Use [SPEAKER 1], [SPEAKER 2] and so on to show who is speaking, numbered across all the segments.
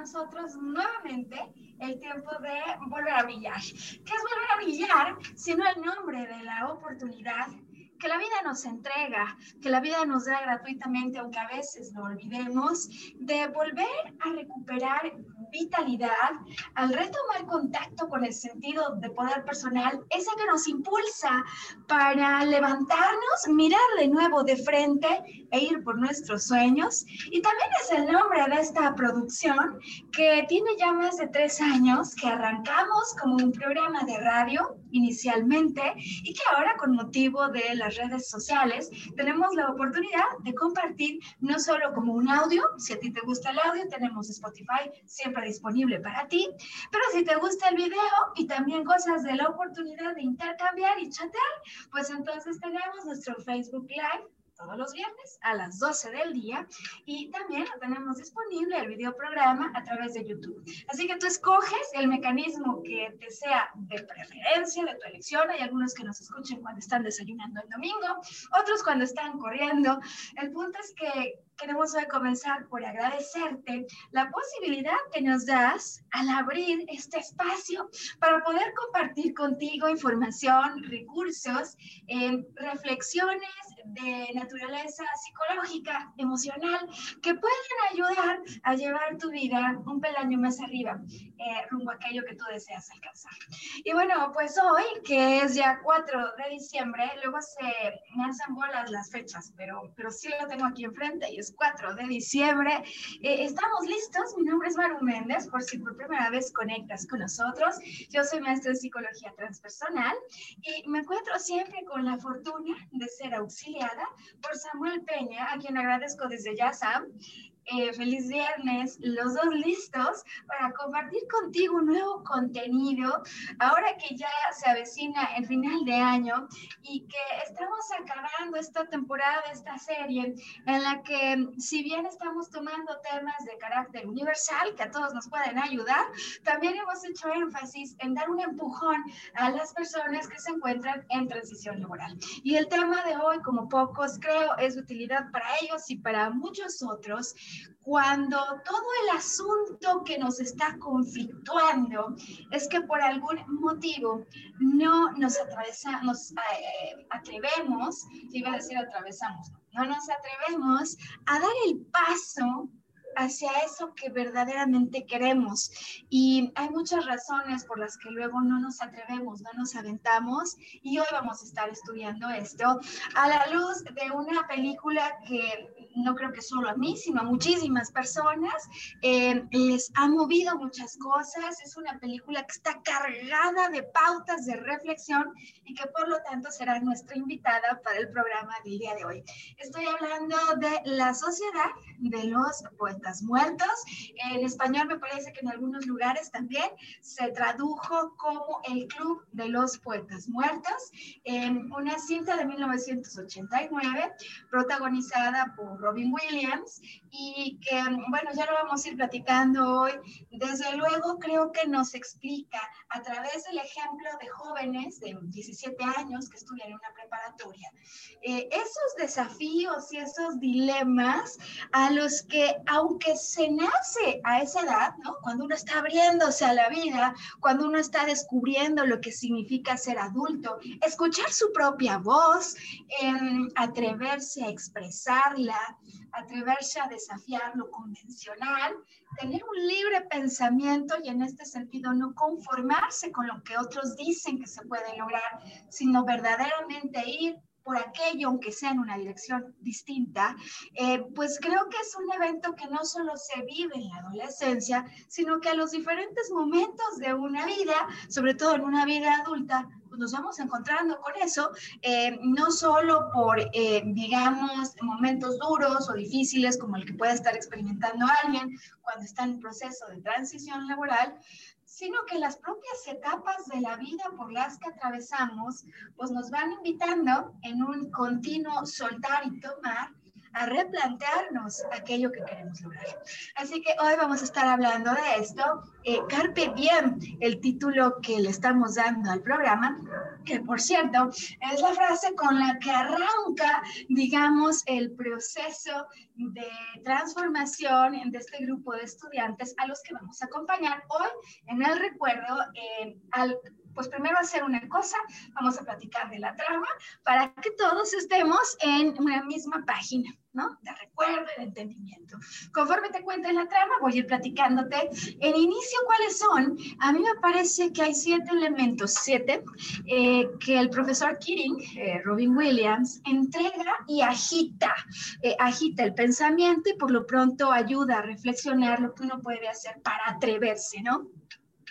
[SPEAKER 1] Nosotros nuevamente el tiempo de volver a brillar. ¿Qué es volver a brillar? Sino el nombre de la oportunidad que la vida nos entrega, que la vida nos da gratuitamente, aunque a veces lo olvidemos, de volver a recuperar vitalidad, al retomar contacto con el sentido de poder personal, esa que nos impulsa para levantarnos, mirar de nuevo de frente e ir por nuestros sueños. Y también es el nombre de esta producción que tiene ya más de tres años, que arrancamos como un programa de radio inicialmente y que ahora con motivo de las redes sociales tenemos la oportunidad de compartir no solo como un audio, si a ti te gusta el audio, tenemos Spotify siempre disponible para ti, pero si te gusta el video y también cosas de la oportunidad de intercambiar y chatear, pues entonces tenemos nuestro Facebook Live todos los viernes a las 12 del día y también lo tenemos disponible el video programa a través de YouTube. Así que tú escoges el mecanismo que te sea de preferencia, de tu elección. Hay algunos que nos escuchen cuando están desayunando el domingo, otros cuando están corriendo. El punto es que queremos hoy comenzar por agradecerte la posibilidad que nos das al abrir este espacio para poder compartir contigo información, recursos, eh, reflexiones de naturaleza psicológica, emocional, que pueden ayudar a llevar tu vida un peldaño más arriba, eh, rumbo a aquello que tú deseas alcanzar. Y bueno, pues hoy, que es ya 4 de diciembre, luego se me hacen bolas las fechas, pero, pero sí lo tengo aquí enfrente y es 4 de diciembre. Eh, estamos listos, mi nombre es Maru Méndez, por si por primera vez conectas con nosotros. Yo soy maestra en psicología transpersonal y me encuentro siempre con la fortuna de ser auxiliada por Samuel Peña, a quien agradezco desde ya, Sam, eh, feliz viernes, los dos listos para compartir contigo un nuevo contenido, ahora que ya se avecina el final de año y que estamos acabando esta temporada, esta serie, en la que si bien estamos tomando temas de carácter universal que a todos nos pueden ayudar, también hemos hecho énfasis en dar un empujón a las personas que se encuentran en transición laboral. Y el tema de hoy, como pocos creo, es de utilidad para ellos y para muchos otros cuando todo el asunto que nos está conflictuando es que por algún motivo no nos atravesamos, eh, atrevemos, iba a decir atravesamos, no nos atrevemos a dar el paso hacia eso que verdaderamente queremos. Y hay muchas razones por las que luego no nos atrevemos, no nos aventamos. Y hoy vamos a estar estudiando esto a la luz de una película que no creo que solo a mí, sino a muchísimas personas eh, les ha movido muchas cosas. Es una película que está cargada de pautas de reflexión y que por lo tanto será nuestra invitada para el programa del día de hoy. Estoy hablando de La Sociedad de los Poetas muertos. En español me parece que en algunos lugares también se tradujo como El Club de los Poetas Muertos, una cinta de 1989 protagonizada por Robin Williams y que, bueno, ya lo vamos a ir platicando hoy. Desde luego creo que nos explica a través del ejemplo de jóvenes de 17 años que estudian en una preparatoria, eh, esos desafíos y esos dilemas a los que, aunque se nace a esa edad, cuando uno está abriéndose a la vida, cuando uno está descubriendo lo que significa ser adulto, escuchar su propia voz, em, atreverse a expresarla, atreverse a desafiar lo convencional, tener un libre pensamiento y en este sentido no conformarse con lo que otros dicen que se puede lograr, sino verdaderamente ir por aquello, aunque sea en una dirección distinta, eh, pues creo que es un evento que no solo se vive en la adolescencia, sino que a los diferentes momentos de una vida, sobre todo en una vida adulta, pues nos vamos encontrando con eso, eh, no solo por, eh, digamos, momentos duros o difíciles como el que puede estar experimentando alguien cuando está en proceso de transición laboral, sino que las propias etapas de la vida por las que atravesamos, pues nos van invitando en un continuo soltar y tomar a replantearnos aquello que queremos lograr. Así que hoy vamos a estar hablando de esto. Eh, Carpe Diem, el título que le estamos dando al programa, que por cierto es la frase con la que arranca, digamos, el proceso de transformación de este grupo de estudiantes a los que vamos a acompañar hoy en el recuerdo eh, al pues primero hacer una cosa, vamos a platicar de la trama para que todos estemos en una misma página, ¿no? De recuerdo y de entendimiento. Conforme te cuente la trama, voy a ir platicándote en inicio cuáles son. A mí me parece que hay siete elementos, siete, eh, que el profesor Keating, eh, Robin Williams, entrega y agita, eh, agita el pensamiento y por lo pronto ayuda a reflexionar lo que uno puede hacer para atreverse, ¿no?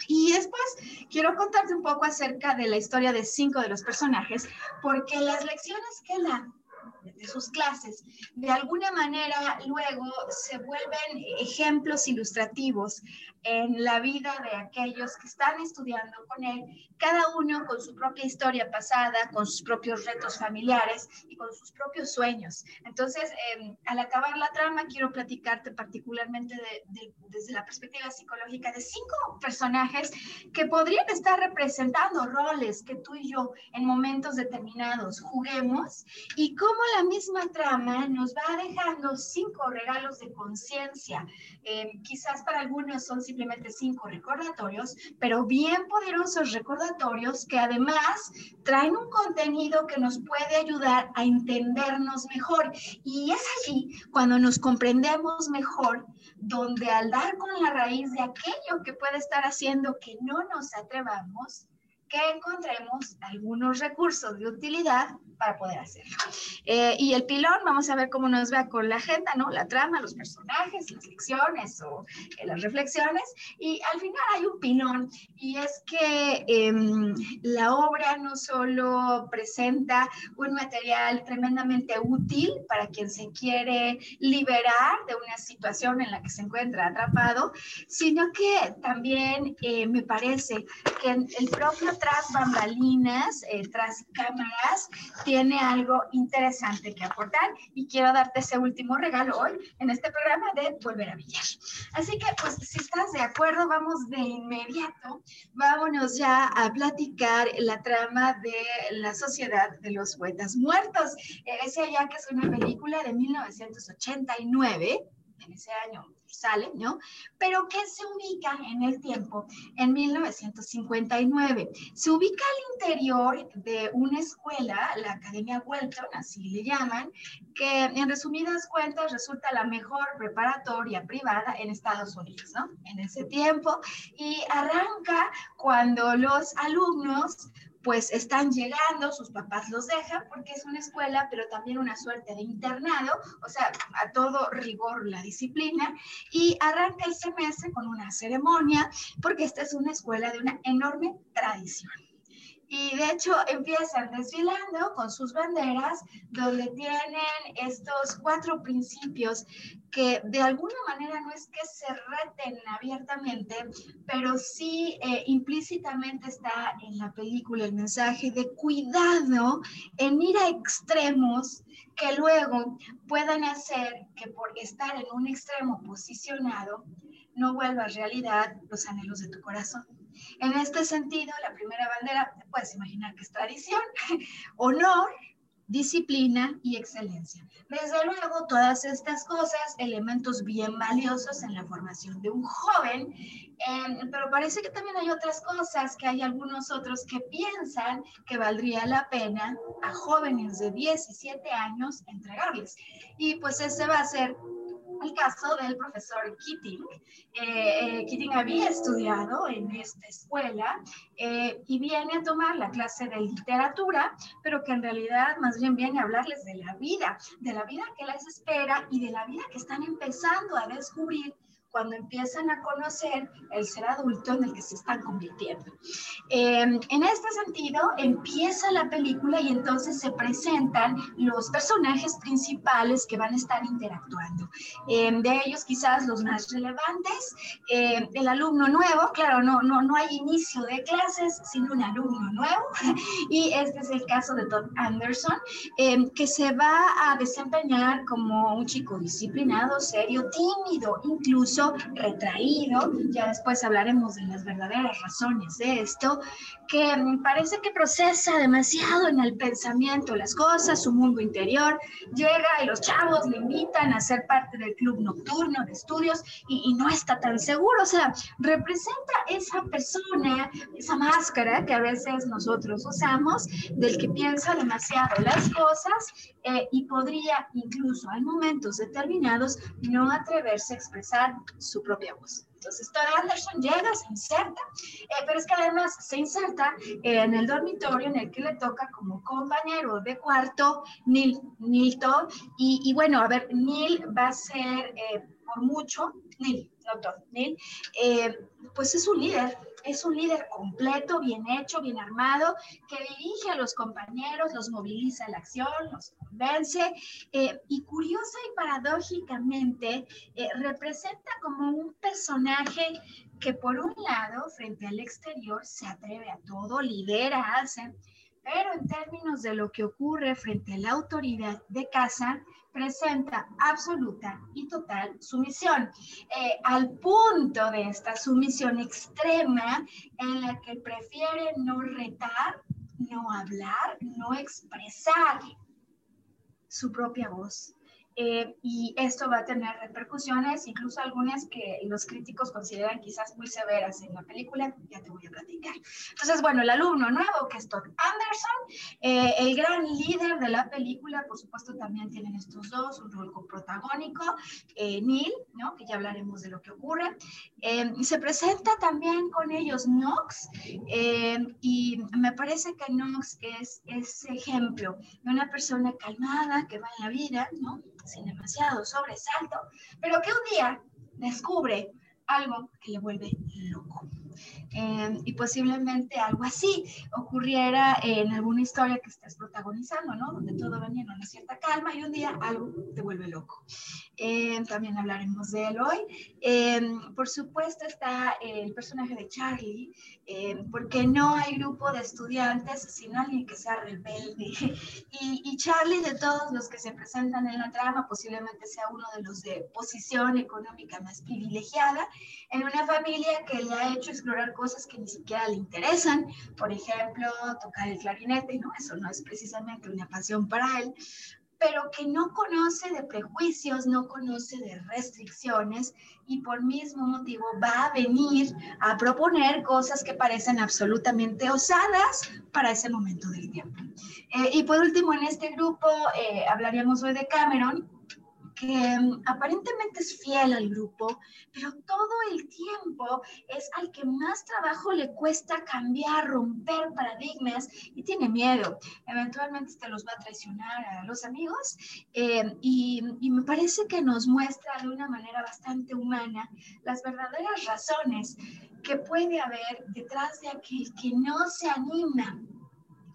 [SPEAKER 1] Y después quiero contarte un poco acerca de la historia de cinco de los personajes, porque las lecciones que dan de sus clases, de alguna manera luego se vuelven ejemplos ilustrativos en la vida de aquellos que están estudiando con él, cada uno con su propia historia pasada, con sus propios retos familiares y con sus propios sueños. Entonces, em, al acabar la trama, quiero platicarte particularmente desde la perspectiva psicológica de cinco personajes que podrían estar representando roles que tú y yo en momentos determinados juguemos y cómo la misma trama nos va dejando cinco regalos de conciencia. Em, quizás para algunos son simplemente cinco recordatorios, pero bien poderosos recordatorios que además traen un contenido que nos puede ayudar a entendernos mejor. Y es allí cuando nos comprendemos mejor, donde al dar con la raíz de aquello que puede estar haciendo que no nos atrevamos, que encontremos algunos recursos de utilidad para poder hacerlo. Eh, y el pilón, vamos a ver cómo nos va con la agenda, ¿no? La trama, los personajes, las lecciones o eh, las reflexiones. Y al final hay un pilón, y es que em, la obra no solo presenta un material tremendamente útil para quien se quiere liberar de una situación en la que se encuentra atrapado, sino que también eh, me parece que el propio tras bambalinas, tras cámaras, tiene algo interesante que aportar y quiero darte ese último regalo hoy en este programa de Volver a Villar. Así que, pues, si estás de acuerdo, vamos de inmediato, vámonos ya a platicar la trama de La Sociedad de los Poetas Muertos. Eh, decía ya que es una película de 1989, en ese año sale, ¿no? Pero que se ubica en el tiempo, en 1959. Se ubica al interior de una escuela, la Academia Welton, así le llaman, que en resumidas cuentas resulta la mejor preparatoria privada en Estados Unidos, ¿no? En ese tiempo. Y arranca cuando los alumnos pues están llegando, sus papás los dejan porque es una escuela, pero también una suerte de internado, o sea, a todo rigor la disciplina, y arranca el semestre con una ceremonia, porque esta es una escuela de una enorme tradición. Y de hecho empiezan desfilando con sus banderas, donde tienen estos cuatro principios que de alguna manera no es que se reten abiertamente, pero sí eh, implícitamente está en la película el mensaje de cuidado en ir a extremos que luego puedan hacer que por estar en un extremo posicionado no vuelva realidad los anhelos de tu corazón. En este sentido, la primera bandera, te puedes imaginar que es tradición, honor, disciplina y excelencia. Desde luego, todas estas cosas, elementos bien valiosos en la formación de un joven, em, pero parece que también hay otras cosas, que hay algunos otros que piensan que valdría la pena a jóvenes de 17 años entregarles. Y pues ese va a ser el caso del profesor Keating. Eh, eh, Keating había estudiado en esta escuela eh, y viene a tomar la clase de literatura, pero que en realidad más bien viene a hablarles de la vida, de la vida que les espera y de la vida que están empezando a descubrir cuando empiezan a conocer el ser adulto en el que se están convirtiendo. Em, en este sentido, empieza la película y entonces se presentan los personajes principales que van a estar interactuando. Em, de ellos quizás los más relevantes, em, el alumno nuevo, claro, no, no, no hay inicio de clases sin un alumno nuevo, y este es el caso de Todd Anderson, que se va a desempeñar como un chico disciplinado, serio, tímido, incluso retraído, ya después hablaremos de las verdaderas razones de esto, que parece que procesa demasiado en el pensamiento las cosas, su mundo interior, llega y los chavos le invitan a ser parte del club nocturno de estudios y, no está tan seguro, o sea, representa esa persona, esa máscara que a veces nosotros usamos, del que piensa demasiado las cosas eh, y podría incluso en momentos determinados no atreverse a expresar su propia voz. Entonces, Todd Anderson llega, se inserta, eh, pero es que además se inserta en el dormitorio en el que le toca como compañero de cuarto Neil, Neil Todd. Y, bueno, a ver, Neil va a ser eh, por mucho, Neil, no Todd, Neil, pues es un líder, es un líder completo, bien hecho, bien armado, que dirige a los compañeros, los moviliza a la acción, los convence eh, y curiosa y paradójicamente eh, representa como un personaje que por un lado, frente al exterior, se atreve a todo, lidera, hace, pero en términos de lo que ocurre frente a la autoridad de casa, presenta absoluta y total sumisión, eh, al punto de esta sumisión extrema en la que prefiere no retar, no hablar, no expresar su propia voz. Eh, y esto va a tener repercusiones, incluso algunas que los críticos consideran quizás muy severas en la película, ya te voy a platicar. Entonces, bueno, el alumno nuevo, que es Todd Anderson, eh, el gran líder de la película, por supuesto, también tienen estos dos, un rol coprotagónico, eh, Neil, ¿no? que ya hablaremos de lo que ocurre. se presenta también con ellos Knox, y me parece que Knox es ese ejemplo de una persona calmada que va en la vida, ¿no? Sin demasiado sobresalto, pero que un día descubre algo que le vuelve loco. Em, y posiblemente algo así ocurriera en alguna historia que estés protagonizando, ¿no? Donde todo venía en una cierta calma y un día algo te vuelve loco. Em, también hablaremos de él hoy. Em, por supuesto está el personaje de Charlie, porque no hay grupo de estudiantes, sino alguien que sea rebelde. Y, y Charlie, de todos los que se presentan en la trama, posiblemente sea uno de los de posición económica más privilegiada, en una familia que le ha hecho explorar cosas que ni siquiera le interesan, por ejemplo, tocar el clarinete, ¿no? Eso no es precisamente una pasión para él, pero que no conoce de prejuicios, no conoce de restricciones y por mismo motivo va a venir a proponer cosas que parecen absolutamente osadas para ese momento del tiempo. Eh, y por último, en este grupo eh, hablaríamos hoy de Cameron, que mm, aparentemente es fiel al grupo, pero todo el tiempo es al que más trabajo le cuesta cambiar, romper paradigmas y tiene miedo. Eventualmente te los va a traicionar a los amigos eh, y me parece que nos muestra de una manera bastante humana las verdaderas razones que puede haber detrás de aquel que no se anima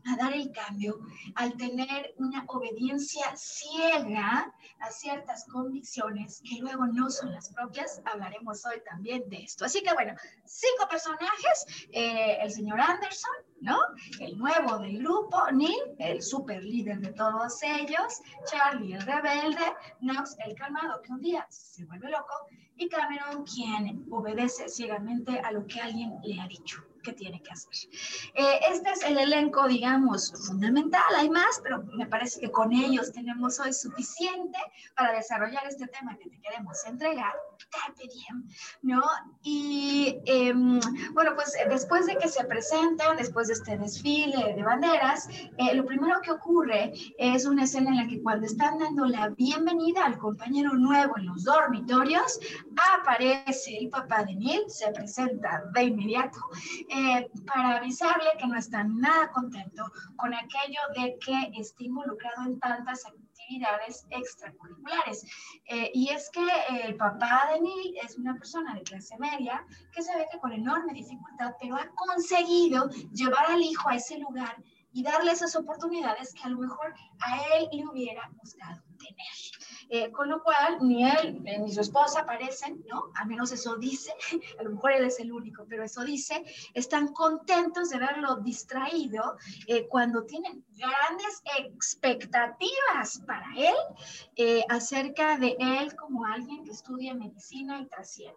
[SPEAKER 1] a dar el cambio al tener una obediencia ciega a ciertas convicciones que luego no son las propias. Hablaremos hoy también de esto. Así que bueno, cinco personajes, eh, el señor Anderson, ¿no? El nuevo del grupo, Neil, el super líder de todos ellos, Charlie, el rebelde, Knox, el calmado que un día se vuelve loco, y Cameron, quien obedece ciegamente a lo que alguien le ha dicho que tiene que hacer. Eh, este es el elenco, digamos, fundamental. Hay más, pero me parece que con ellos tenemos hoy suficiente para desarrollar este tema que te queremos entregar. Carpe diem, ¿no? Y em, bueno, pues después de que se presentan, después de este desfile de banderas, eh, lo primero que ocurre es una escena en la que cuando están dando la bienvenida al compañero nuevo en los dormitorios, aparece el papá de Neil, se presenta de inmediato eh, para avisarle que no está nada contento con aquello de que esté involucrado en tantas actividades extracurriculares. Eh, y es que el papá de Neil es una persona de clase media que se ve que con enorme dificultad, pero ha conseguido llevar al hijo a ese lugar y darle esas oportunidades que a lo mejor a él le hubiera gustado tener. Eh, con lo cual, ni él eh, ni su esposa parecen, ¿no? Al menos eso dice, a lo mejor él es el único, pero eso dice, están contentos de verlo distraído eh, cuando tienen grandes expectativas para él acerca de él como alguien que estudia medicina y trascienda.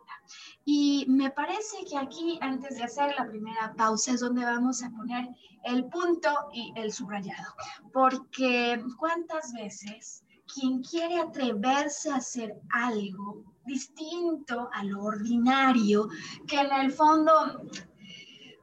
[SPEAKER 1] Y me parece que aquí, antes de hacer la primera pausa, es donde vamos a poner el punto y el subrayado, porque cuántas veces quien quiere atreverse a hacer algo distinto a lo ordinario, que en el fondo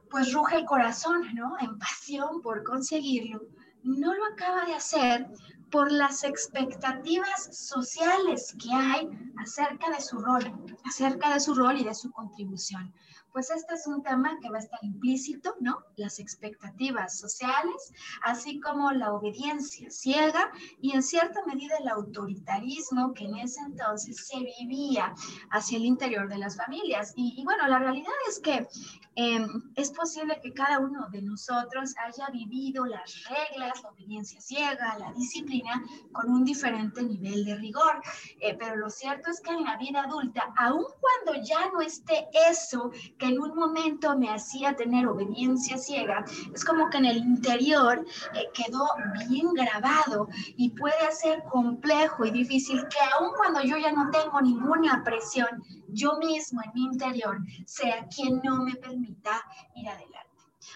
[SPEAKER 1] pues ruge el corazón, ¿no? En pasión por conseguirlo, no lo acaba de hacer por las expectativas sociales que hay acerca de su rol, acerca de su rol y de su contribución pues este es un tema que va a estar implícito, ¿no? Las expectativas sociales, así como la obediencia ciega y en cierta medida el autoritarismo que en ese entonces se vivía hacia el interior de las familias. Y, bueno, la realidad es que em, es posible que cada uno de nosotros haya vivido las reglas, la obediencia ciega, la disciplina con un diferente nivel de rigor. Eh, pero lo cierto es que en la vida adulta, aun cuando ya no esté eso que en un momento me hacía tener obediencia ciega, es como que en el interior eh, quedó bien grabado y puede ser complejo y difícil que aun cuando yo ya no tengo ninguna presión, yo mismo en mi interior sea quien no me permita ir adelante.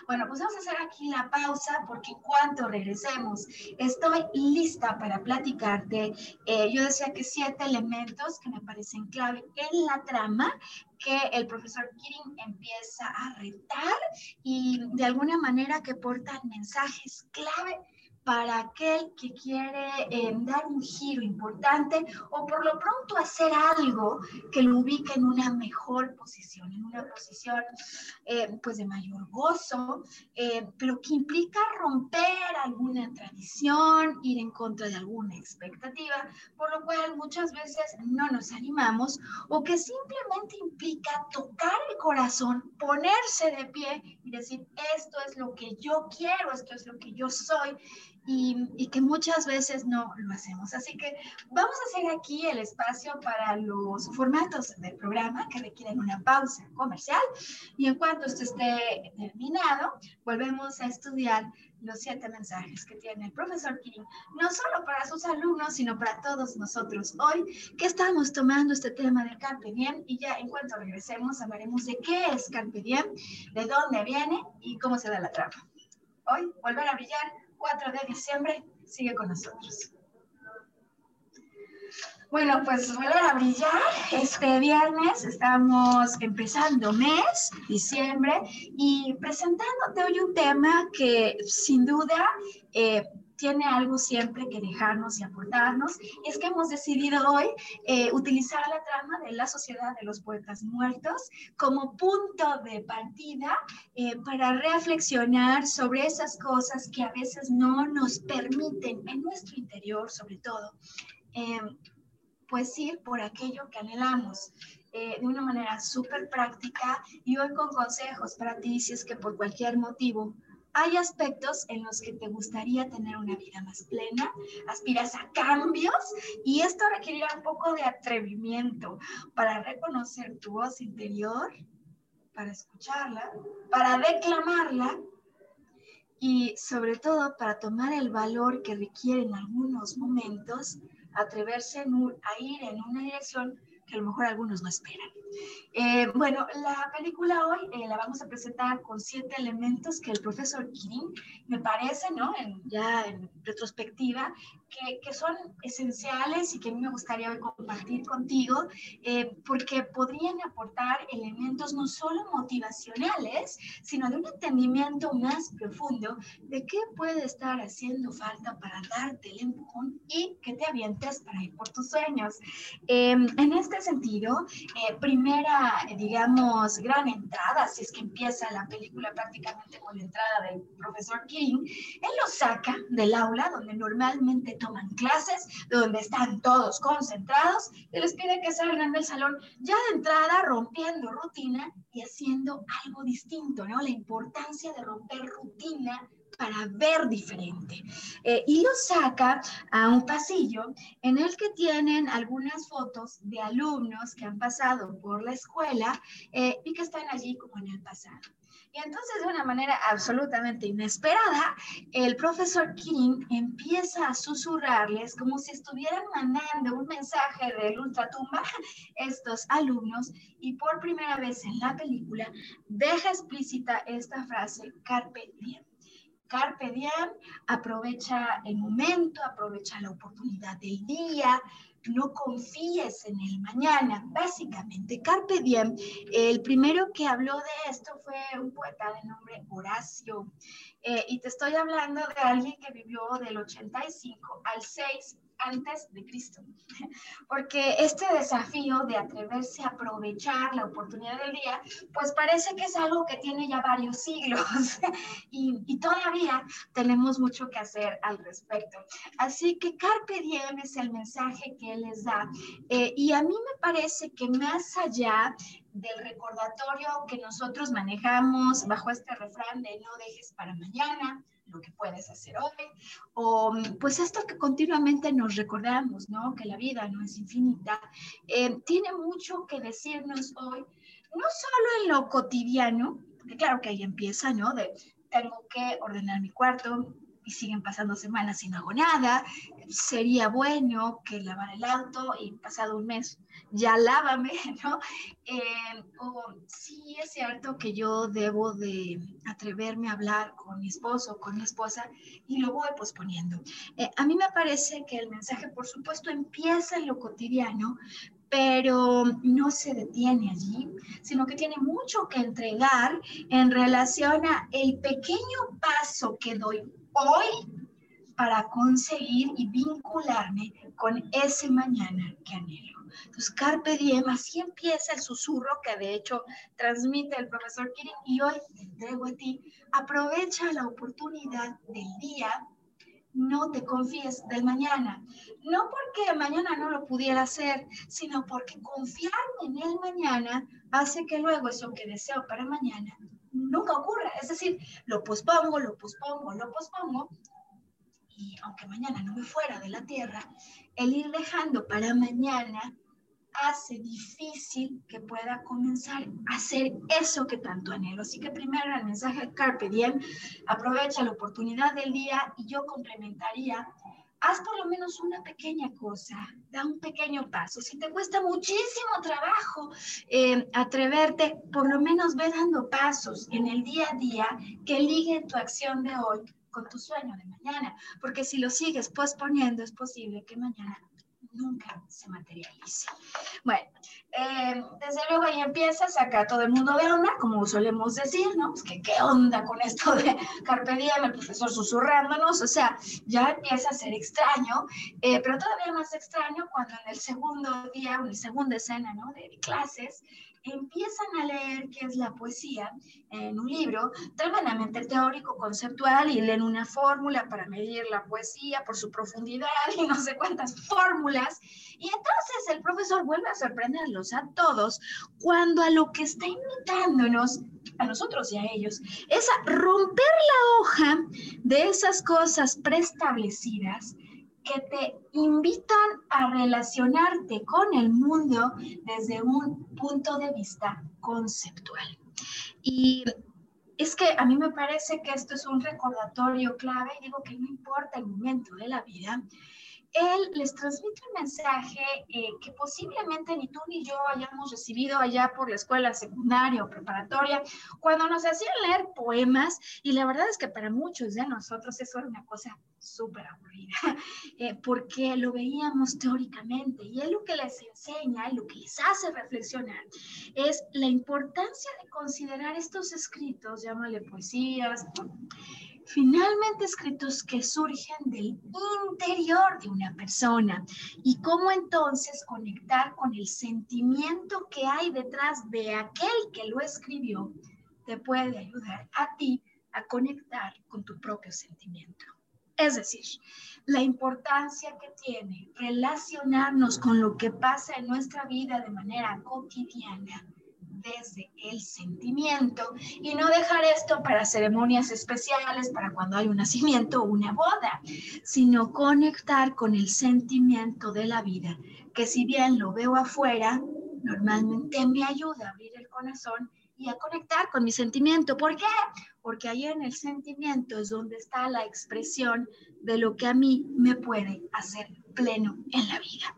[SPEAKER 1] Bueno, pues vamos a hacer aquí la pausa porque cuando regresemos estoy lista para platicarte. Eh, yo decía que siete elementos que me parecen clave en la trama que el profesor Kirin empieza a retar y de alguna manera que portan mensajes clave para aquel que quiere eh, dar un giro importante o por lo pronto hacer algo que lo ubique en una mejor posición, en una posición eh, pues de mayor gozo, eh, pero que implica romper alguna tradición, ir en contra de alguna expectativa, por lo cual muchas veces no nos animamos o que simplemente implica tocar el corazón, ponerse de pie y decir, esto es lo que yo quiero, esto es lo que yo soy y, que muchas veces no lo hacemos. Así que vamos a hacer aquí el espacio para los formatos del programa que requieren una pausa comercial y en cuanto esto esté terminado, volvemos a estudiar los siete mensajes que tiene el profesor King, no solo para sus alumnos, sino para todos nosotros hoy que estamos tomando este tema del Carpe Diem y ya en cuanto regresemos hablaremos de qué es Carpe Diem, de dónde viene y cómo se da la trama. Hoy, volver a brillar 4 de diciembre sigue con nosotros. Bueno, pues volver a brillar. Este viernes estamos empezando mes, diciembre, y presentándote hoy un tema que sin duda eh, tiene algo siempre que dejarnos y aportarnos. Y es que hemos decidido hoy eh, utilizar la trama de la Sociedad de los Poetas Muertos como punto de partida eh, para reflexionar sobre esas cosas que a veces no nos permiten en nuestro interior, sobre todo, em, pues ir por aquello que anhelamos. Eh, de una manera súper práctica y hoy con consejos para ti si es que por cualquier motivo hay aspectos en los que te gustaría tener una vida más plena, aspiras a cambios y esto requerirá un poco de atrevimiento para reconocer tu voz interior, para escucharla, para declamarla y sobre todo para tomar el valor que requiere en algunos momentos atreverse a ir en una dirección que a lo mejor algunos no esperan. Eh, bueno, la película hoy eh, la vamos a presentar con siete elementos que el profesor Kirin me parece, ¿no? ya en retrospectiva, que, que, son esenciales y que a mí me gustaría hoy compartir contigo, eh, porque podrían aportar elementos no solo motivacionales, sino de un entendimiento más profundo de qué puede estar haciendo falta para darte el empujón y que te avientes para ir por tus sueños. en este sentido, primera digamos, gran entrada, si es que empieza la película prácticamente con la entrada del profesor King, él lo saca del aula donde normalmente toman clases, donde están todos concentrados, y les pide que salgan del salón ya de entrada rompiendo rutina y haciendo algo distinto, ¿no? La importancia de romper rutina para ver diferente. Eh, y lo saca a un pasillo en el que tienen algunas fotos de alumnos que han pasado por la escuela eh, y que están allí como en el pasado. Y entonces, de una manera absolutamente inesperada, el profesor King empieza a susurrarles como si estuvieran mandando un mensaje del ultratumba estos alumnos y por primera vez en la película deja explícita esta frase, carpe diem. Carpe diem, aprovecha el momento, aprovecha la oportunidad del día, no confíes en el mañana. Básicamente, Carpe Diem, el primero que habló de esto fue un poeta de nombre Horacio. Eh, y te estoy hablando de alguien que vivió del 85 al 6 antes de Cristo. Porque este desafío de atreverse a aprovechar la oportunidad del día, pues parece que es algo que tiene ya varios siglos y, todavía tenemos mucho que hacer al respecto. Así que Carpe Diem es el mensaje que él les da. Eh, y a mí me parece que más allá del recordatorio que nosotros manejamos bajo este refrán de no dejes para mañana, lo que puedes hacer hoy, o pues esto que continuamente nos recordamos, ¿no? Que la vida no es infinita, eh, tiene mucho que decirnos hoy, no solo en lo cotidiano, porque claro que ahí empieza, ¿no? De tengo que ordenar mi cuarto, y siguen pasando semanas y no hago nada. Sería bueno que lavar el auto y pasado un mes ya lávame, ¿no? Eh, o sí es cierto que yo debo de atreverme a hablar con mi esposo con mi esposa y lo voy posponiendo. Eh, a mí me parece que el mensaje, por supuesto, empieza en lo cotidiano, pero no se detiene allí, sino que tiene mucho que entregar en relación a el pequeño paso que doy hoy para conseguir y vincularme con ese mañana que anhelo. Entonces, Carpe Diem, así empieza el susurro que de hecho transmite el profesor Kirin y hoy te entrego a ti. Aprovecha la oportunidad del día, no te confíes del mañana. No porque mañana no lo pudiera hacer, sino porque confiarme en el mañana hace que luego eso que deseo para mañana nunca ocurra. Es decir, lo pospongo, lo pospongo, lo pospongo. Y aunque mañana no me fuera de la tierra, el ir dejando para mañana hace difícil que pueda comenzar a hacer eso que tanto anhelo. Así que primero el mensaje Carpe Diem, aprovecha la oportunidad del día y yo complementaría haz por lo menos una pequeña cosa, da un pequeño paso. Si te cuesta muchísimo trabajo eh, atreverte, por lo menos ve dando pasos en el día a día que liguen tu acción de hoy con tu sueño de mañana, porque si lo sigues posponiendo es posible que mañana nunca se materialice. Bueno, eh, desde luego ahí empieza, saca todo el mundo de onda, como solemos decir, ¿no? Pues que qué onda con esto de Carpe Diem, el profesor susurrándonos, o sea, ya empieza a ser extraño, eh, pero todavía más extraño cuando en el segundo día, en la segunda escena, ¿no? De clases, empiezan a leer qué es la poesía en un libro tremendamente teórico, conceptual, y leen una fórmula para medir la poesía por su profundidad y no sé cuántas fórmulas. Y entonces el profesor vuelve a sorprenderlos a todos cuando a lo que está invitándonos, a nosotros y a ellos, es a romper la hoja de esas cosas preestablecidas que te invitan a relacionarte con el mundo desde un punto de vista conceptual. Y es que a mí me parece que esto es un recordatorio clave, digo que no importa el momento de la vida, él les transmite un mensaje eh, que posiblemente ni tú ni yo hayamos recibido allá por la escuela secundaria o preparatoria, cuando nos hacían leer poemas, y la verdad es que para muchos de nosotros eso era una cosa súper aburrida, eh, porque lo veíamos teóricamente, y él lo que les enseña, lo que les hace reflexionar, es la importancia de considerar estos escritos, llámale poesías, finalmente escritos que surgen del interior de una persona y cómo entonces conectar con el sentimiento que hay detrás de aquel que lo escribió te puede ayudar a ti a conectar con tu propio sentimiento. Es decir, la importancia que tiene relacionarnos con lo que pasa en nuestra vida de manera cotidiana desde el sentimiento y no dejar esto para ceremonias especiales, para cuando hay un nacimiento o una boda, sino conectar con el sentimiento de la vida, que si bien lo veo afuera, normalmente me ayuda a abrir el corazón y a conectar con mi sentimiento. ¿Por qué? Porque ahí en el sentimiento es donde está la expresión de lo que a mí me puede hacer pleno en la vida.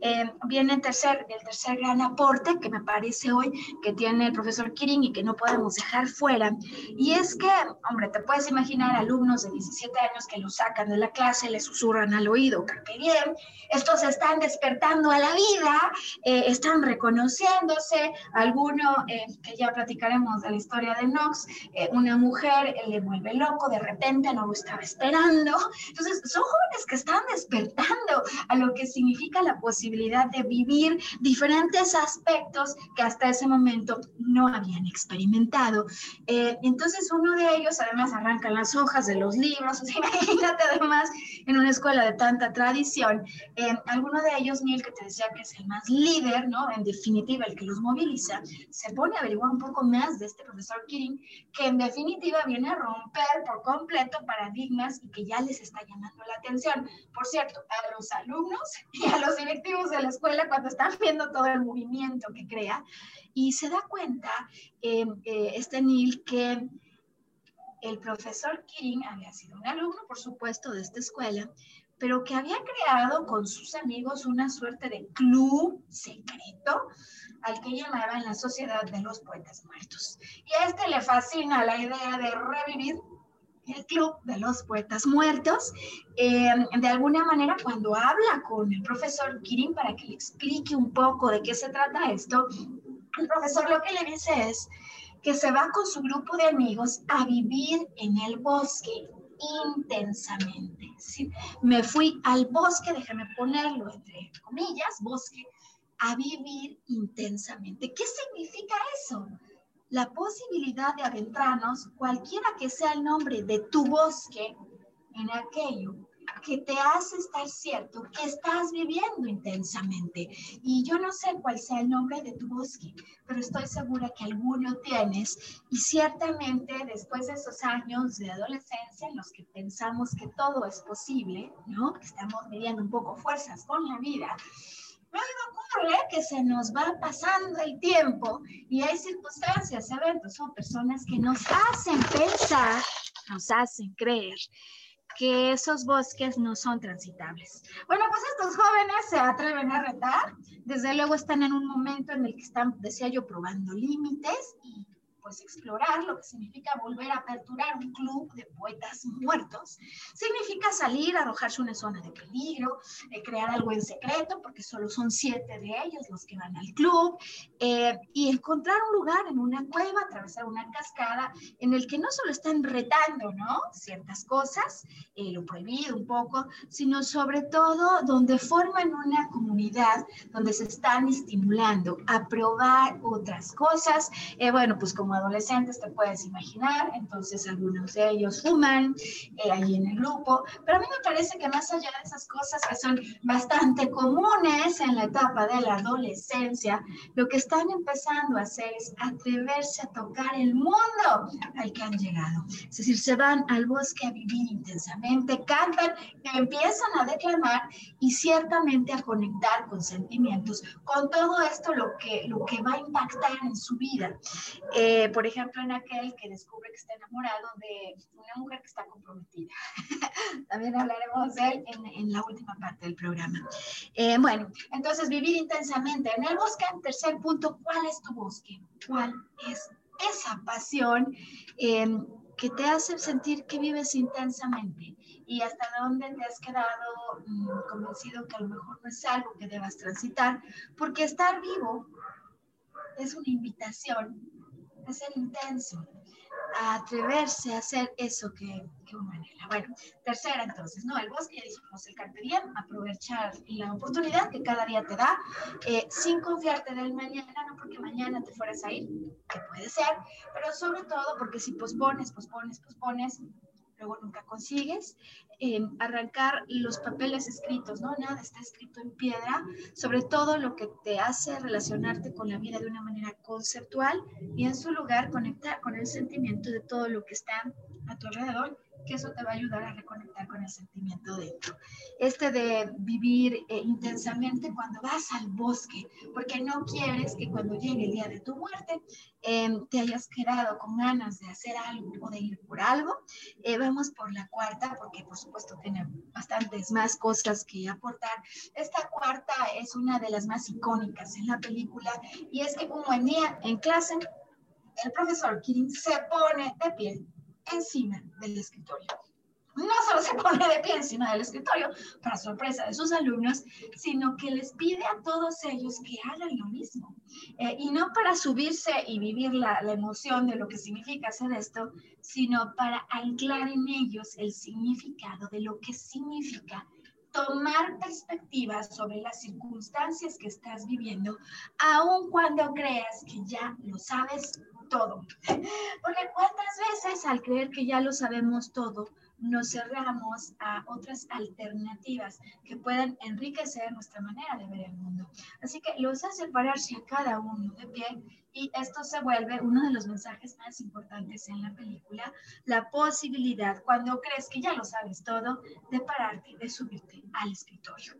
[SPEAKER 1] Eh, viene el tercer, el tercer gran aporte que me parece hoy que tiene el profesor Kirin y que no podemos dejar fuera, y es que, hombre, te puedes imaginar alumnos de 17 años que lo sacan de la clase, le susurran al oído, carpe bien, estos están despertando a la vida, eh, están reconociéndose, alguno eh, que ya platicaremos de la historia de Knox, una mujer le vuelve loco, de repente no lo estaba esperando, entonces son jóvenes que están despertando, a lo que significa la posibilidad de vivir diferentes aspectos que hasta ese momento no habían experimentado. Eh, entonces uno de ellos además arranca las hojas de los libros, imagínate además en una escuela de tanta tradición, eh, alguno de ellos, Neil, que te decía que es el más líder, ¿no? En definitiva, el que los moviliza, se pone a averiguar un poco más de este profesor Kirin, que en definitiva viene a romper por completo paradigmas y que ya les está llamando la atención. Por cierto, a los alumnos y a los directivos de la escuela cuando están viendo todo el movimiento que crea y se da cuenta eh, eh, este Neil que el profesor Kirin había sido un alumno, por supuesto, de esta escuela, pero que había creado con sus amigos una suerte de club secreto al que llamaban la Sociedad de los Poetas Muertos. Y a este le fascina la idea de revivir el Club de los Poetas Muertos. Eh, de alguna manera, cuando habla con el profesor Kirin para que le explique un poco de qué se trata esto, el profesor lo que le dice es que se va con su grupo de amigos a vivir en el bosque intensamente. Me fui al bosque, déjame ponerlo entre comillas, bosque, a vivir intensamente. ¿Qué significa eso? La posibilidad de adentrarnos, cualquiera que sea el nombre de tu bosque, en aquello que te hace estar cierto que estás viviendo intensamente. Y yo no sé cuál sea el nombre de tu bosque, pero estoy segura que alguno tienes y ciertamente después de esos años de adolescencia en los que pensamos que todo es posible, ¿no? Estamos midiendo un poco fuerzas con la vida, ocurre que se nos va pasando el tiempo y hay circunstancias, eventos, son personas que nos hacen pensar, nos hacen creer que esos bosques no son transitables. Bueno, pues estos jóvenes se atreven a retar, desde luego están en un momento en el que están, decía yo, probando límites y pues explorar lo que significa volver a aperturar un club de poetas muertos, significa salir, arrojarse una zona de peligro, eh, crear algo en secreto, porque solo son siete de ellos los que van al club, eh, y encontrar un lugar en una cueva, atravesar una cascada, en el que no solo están retando, ¿no? Ciertas cosas, eh, lo prohibido un poco, sino sobre todo donde forman una comunidad, donde se están estimulando a probar otras cosas. bueno, pues como adolescentes te puedes imaginar, entonces algunos de ellos fuman eh, ahí en el grupo, pero a mí me parece que más allá de esas cosas que son bastante comunes en la etapa de la adolescencia, lo que están empezando a hacer es atreverse a tocar el mundo al que han llegado. Es decir, se van al bosque a vivir intensamente, cantan, empiezan a declamar y ciertamente a conectar con sentimientos, con todo esto lo que, lo que va a impactar en su vida. Eh, por ejemplo, en aquel que descubre que está enamorado de una mujer que está comprometida. También hablaremos de él en, la última parte del programa. Eh, bueno, entonces vivir intensamente en el bosque. Tercer punto, ¿cuál es tu bosque? ¿Cuál es esa pasión eh, que te hace sentir que vives intensamente? Y hasta dónde te has quedado mm, convencido que a lo mejor no es algo que debas transitar, porque estar vivo es una invitación a ser intenso, a atreverse a hacer eso que, que uno anhela. Bueno, tercera entonces, ¿no? El bosque, ya dijimos, el carpe diem, aprovechar la oportunidad que cada día te da, eh, sin confiarte del mañana, no porque mañana te fueras a ir, que puede ser, pero sobre todo porque si pospones, pospones, pospones, luego nunca consigues, eh, arrancar los papeles escritos, ¿no? Nada está escrito en piedra, sobre todo lo que te hace relacionarte con la vida de una manera conceptual y en su lugar conectar con el sentimiento de todo lo que está a tu alrededor que eso te va a ayudar a reconectar con el sentimiento dentro. Este de vivir eh, intensamente cuando vas al bosque, porque no quieres que cuando llegue el día de tu muerte em, te hayas quedado con ganas de hacer algo o de ir por algo. Eh, vamos por la cuarta, porque por supuesto tiene bastantes más cosas que aportar. Esta cuarta es una de las más icónicas en la película y es que como en en clase, el profesor Kirin se pone de pie encima del escritorio. No solo se pone de pie encima del escritorio, para sorpresa de sus alumnos, sino que les pide a todos ellos que hagan lo mismo. Eh, y no para subirse y vivir la, la emoción de lo que significa hacer esto, sino para anclar en ellos el significado de lo que significa tomar perspectivas sobre las circunstancias que estás viviendo, aun cuando creas que ya lo sabes todo. Porque cuántas veces al creer que ya lo sabemos todo, nos cerramos a otras alternativas que puedan enriquecer nuestra manera de ver el mundo. Así que los hace pararse a cada uno de pie y esto se vuelve uno de los mensajes más importantes en la película, la posibilidad, cuando crees que ya lo sabes todo, de pararte, de subirte al escritorio.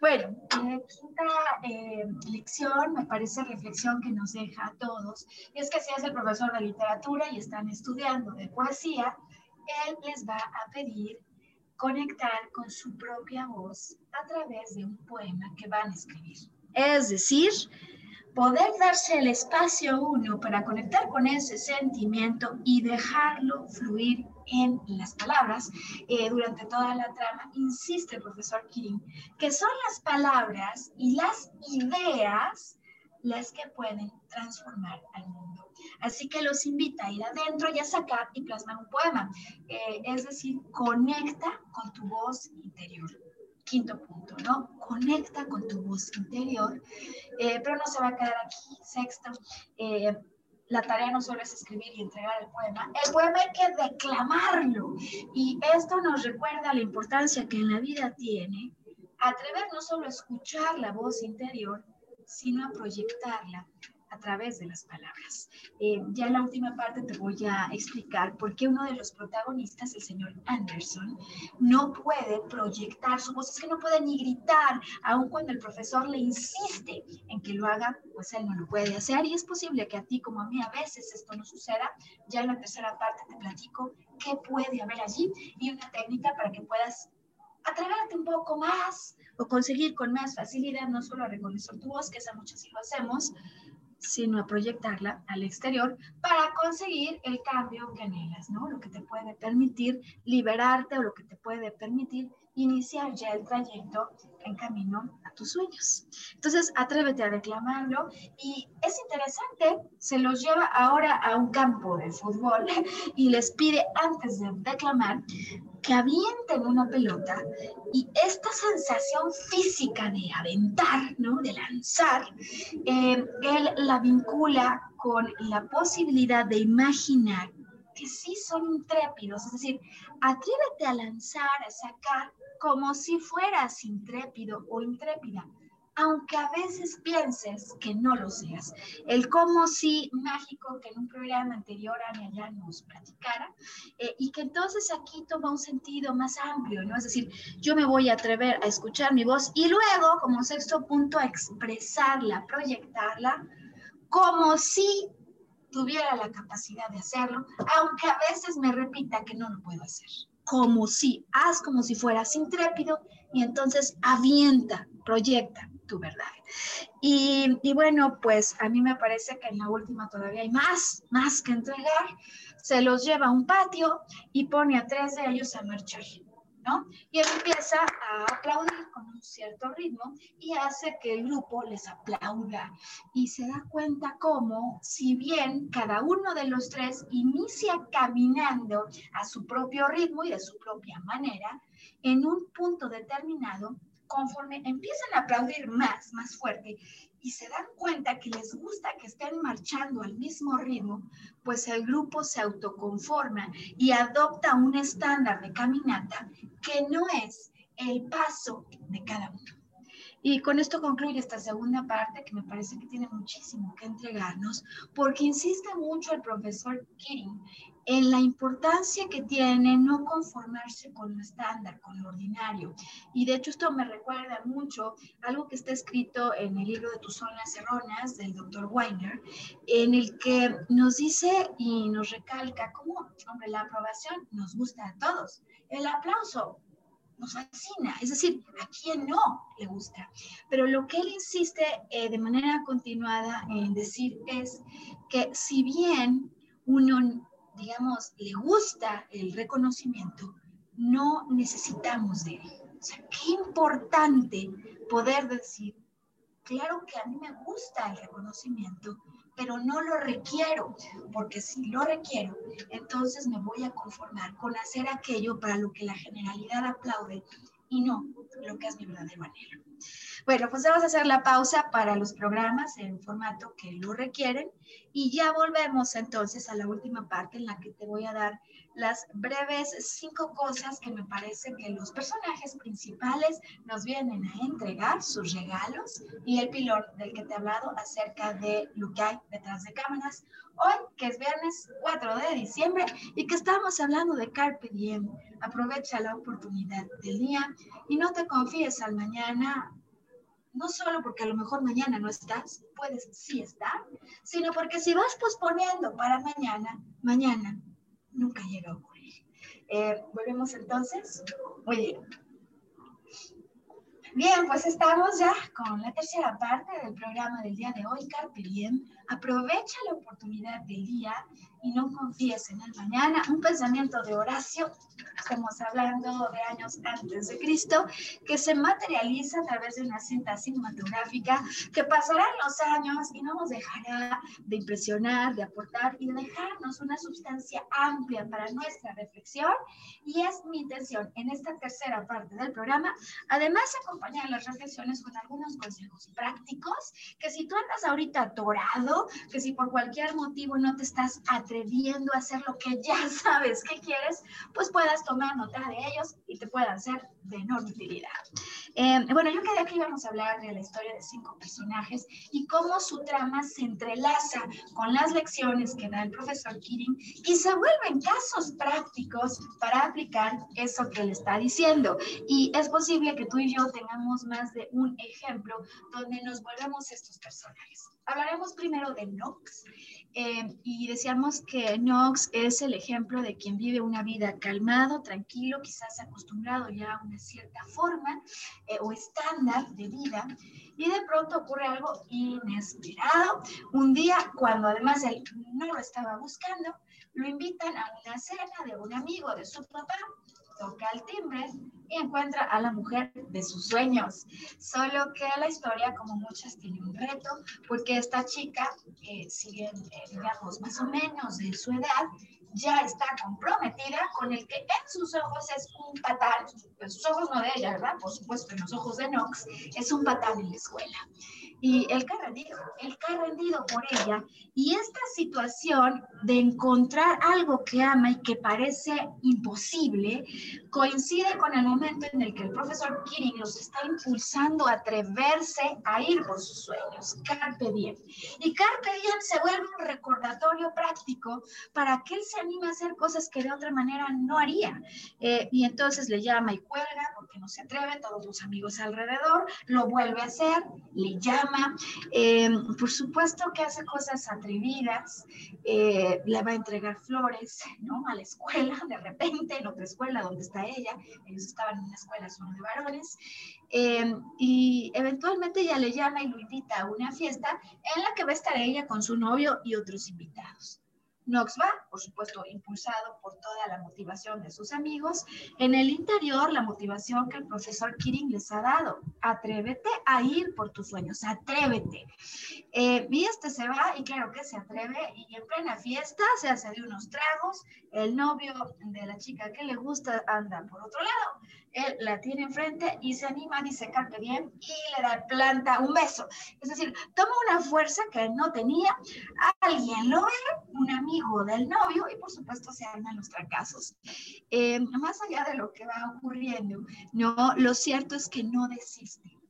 [SPEAKER 1] Bueno, eh, quinta eh, lección, me parece reflexión que nos deja a todos, y es que si es el profesor de literatura y están estudiando de poesía, él les va a pedir conectar con su propia voz a través de un poema que van a escribir. Es decir, poder darse el espacio uno para conectar con ese sentimiento y dejarlo fluir en las palabras eh, durante toda la trama, insiste el profesor Kirin, que son las palabras y las ideas las que pueden transformar al mundo. Así que los invita a ir adentro y a sacar y plasmar un poema. Eh, es decir, conecta con tu voz interior. Quinto punto, ¿no? Conecta con tu voz interior. Eh, pero no se va a quedar aquí. Sexto, eh, la tarea no solo es escribir y entregar el poema, el poema hay que declamarlo. Y esto nos recuerda la importancia que en la vida tiene atrever no solo a escuchar la voz interior, sino a proyectarla a través de las palabras. Eh, ya en la última parte te voy a explicar por qué uno de los protagonistas, el señor Anderson, no puede proyectar su voz, es que no puede ni gritar, aun cuando el profesor le insiste en que lo haga, pues él no lo puede hacer y es posible que a ti como a mí a veces esto no suceda. Ya en la tercera parte te platico qué puede haber allí y una técnica para que puedas atreverte un poco más o conseguir con más facilidad no solo reconocer tu voz, que esa muchas sí lo hacemos, sino a proyectarla al exterior para conseguir el cambio que anhelas, ¿no? Lo que te puede permitir liberarte o lo que te puede permitir iniciar ya el trayecto en camino a tus sueños. Entonces, atrévete a reclamarlo y es interesante, se los lleva ahora a un campo de fútbol y les pide antes de declamar que avienten una pelota y esta sensación física de aventar, ¿no? de lanzar, eh, él la vincula con la posibilidad de imaginar que sí son intrépidos, es decir, atrévete a lanzar, a sacar como si fueras intrépido o intrépida, aunque a veces pienses que no lo seas. El como si mágico que en un programa anterior Ania ya nos platicara, eh, y que entonces aquí toma un sentido más amplio, ¿no? Es decir, yo me voy a atrever a escuchar mi voz y luego, como sexto punto, a expresarla, proyectarla, como si tuviera la capacidad de hacerlo, aunque a veces me repita que no lo puedo hacer. Como si, haz como si fueras intrépido y entonces avienta, proyecta tu verdad. Y, y, bueno, pues a mí me parece que en la última todavía hay más, más que entregar. Se los lleva a un patio y pone a tres de ellos a marchar. ¿no? Y él empieza a aplaudir con un cierto ritmo y hace que el grupo les aplauda. Y se da cuenta cómo, si bien cada uno de los tres inicia caminando a su propio ritmo y de su propia manera, en un punto determinado, conforme empiezan a aplaudir más, más fuerte, y se dan cuenta que les gusta que estén marchando al mismo ritmo, pues el grupo se autoconforma y adopta un estándar de caminata que no es el paso de cada uno. Y con esto concluye esta segunda parte que me parece que tiene muchísimo que entregarnos, porque insiste mucho el profesor Kirin en la importancia que tiene no conformarse con lo estándar, con lo ordinario. Y de hecho esto me recuerda mucho algo que está escrito en el libro de tus zonas erróneas del doctor Weiner, en el que nos dice y nos recalca cómo, hombre, la aprobación nos gusta a todos. El aplauso nos fascina, es decir, a quien no le gusta. Pero lo que él insiste eh, de manera continuada en decir es que si bien uno digamos, le gusta el reconocimiento, no necesitamos de él. O sea, qué importante poder decir, claro que a mí me gusta el reconocimiento, pero no lo requiero, porque si lo requiero, entonces me voy a conformar con hacer aquello para lo que la generalidad aplaude y no lo que es mi verdadero anhelo. Bueno, pues vamos a hacer la pausa para los programas en formato que lo requieren y ya volvemos entonces a la última parte en la que te voy a dar las breves cinco cosas que me parece que los personajes principales nos vienen a entregar, sus regalos y el pilón del que te he hablado acerca de lo que hay detrás de cámaras. Hoy, que es viernes 4 de diciembre y que estamos hablando de Carpe Diem, aprovecha la oportunidad del día y no te confíes al mañana no solo porque a lo mejor mañana no estás, puedes sí estar, sino porque si vas posponiendo para mañana, mañana nunca llega a ocurrir. Eh, Volvemos entonces. Oye, Bien, pues estamos ya con la tercera parte del programa del día de hoy, Carpe Diem. Aprovecha la oportunidad del día y no confíes en el mañana. Un pensamiento de Horacio, estamos hablando de años antes de Cristo, que se materializa a través de una cinta cinematográfica que pasarán los años y no nos dejará de impresionar, de aportar y de dejarnos una sustancia amplia para nuestra reflexión. Y es mi intención en esta tercera parte del programa, además acompañar las reflexiones con algunos consejos prácticos que si tú andas ahorita atorado, que si por cualquier motivo no te estás atreviendo a hacer lo que ya sabes que quieres, pues puedas tomar nota de ellos y te puedan ser de enorme utilidad. Eh, bueno, yo quedé aquí, vamos a hablar de la historia de cinco personajes y cómo su trama se entrelaza con las lecciones que da el profesor Kirin y se vuelven casos prácticos para aplicar eso que le está diciendo. Y es posible que tú y yo tengamos más de un ejemplo donde nos volvemos estos personajes. Hablaremos primero de Nox. Eh, y decíamos que Knox es el ejemplo de quien vive una vida calmado, tranquilo, quizás acostumbrado ya a una cierta forma eh, o estándar de vida. Y de pronto ocurre algo inesperado. Un día, cuando además él no lo estaba buscando, lo invitan a una cena de un amigo de su papá, toca el timbre y encuentra a la mujer de sus sueños. Solo que la historia, como muchas, tiene un reto, porque esta chica, eh, si bien, eh, digamos, más o menos de su edad, ya está comprometida con el que en sus ojos es un patán, en sus ojos no de ella, ¿verdad? Por supuesto, en los ojos de Knox, es un patán en la escuela. Y él ha rendido, él ha rendido por ella. Y esta situación de encontrar algo que ama y que parece imposible, coincide con el momento en el que el profesor Kirin los está impulsando a atreverse a ir por sus sueños. Carpe diem. Y Carpe diem se vuelve un recordatorio práctico para que él se anime a hacer cosas que de otra manera no haría. Eh, y entonces le llama y cuelga porque no se atreve, todos los amigos alrededor, lo vuelve a hacer, le llama eh, por supuesto que hace cosas atrevidas, eh, le va a entregar flores, ¿no? A la escuela, de repente, en otra escuela donde está ella, ellos estaban en una escuela solo de varones, eh, y eventualmente ella le llama y lo invita a una fiesta en la que va a estar ella con su novio y otros invitados. Knox va, por supuesto, impulsado por toda la motivación de sus amigos. En el interior, la motivación que el profesor Kirin les ha dado. Atrévete a ir por tus sueños, atrévete. Eh, y este se va y claro que se atreve y en plena fiesta se hace de unos tragos. El novio de la chica que le gusta anda por otro lado él la tiene enfrente y se anima, dice carpe bien y le da planta un beso. Es decir, toma una fuerza que no tenía, alguien lo ve, un amigo del novio y por supuesto se arman los fracasos. Eh, más allá de lo que va ocurriendo, no, lo cierto es que no desiste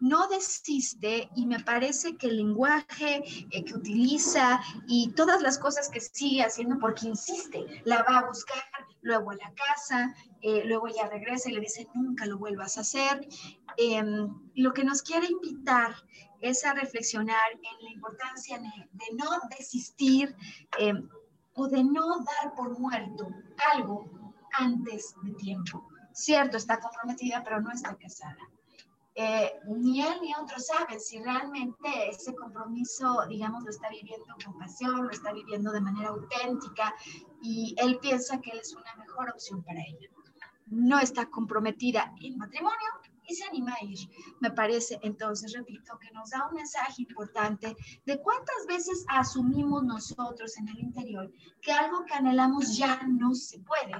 [SPEAKER 1] no desiste y me parece que el lenguaje eh, que utiliza y todas las cosas que sigue haciendo porque insiste, la va a buscar luego a la casa, eh, luego ya regresa y le dice nunca lo vuelvas a hacer. Em, lo que nos quiere invitar es a reflexionar en la importancia de, no desistir em, o de no dar por muerto algo antes de tiempo. Cierto, está comprometida, pero no está casada. Eh, ni él ni otros saben si realmente ese compromiso, digamos, lo está viviendo con pasión, lo está viviendo de manera auténtica y él piensa que él es una mejor opción para ella. No está comprometida en matrimonio y se anima a ir. Me parece, entonces, repito, que nos da un mensaje importante de cuántas veces asumimos nosotros en el interior que algo que anhelamos ya no se puede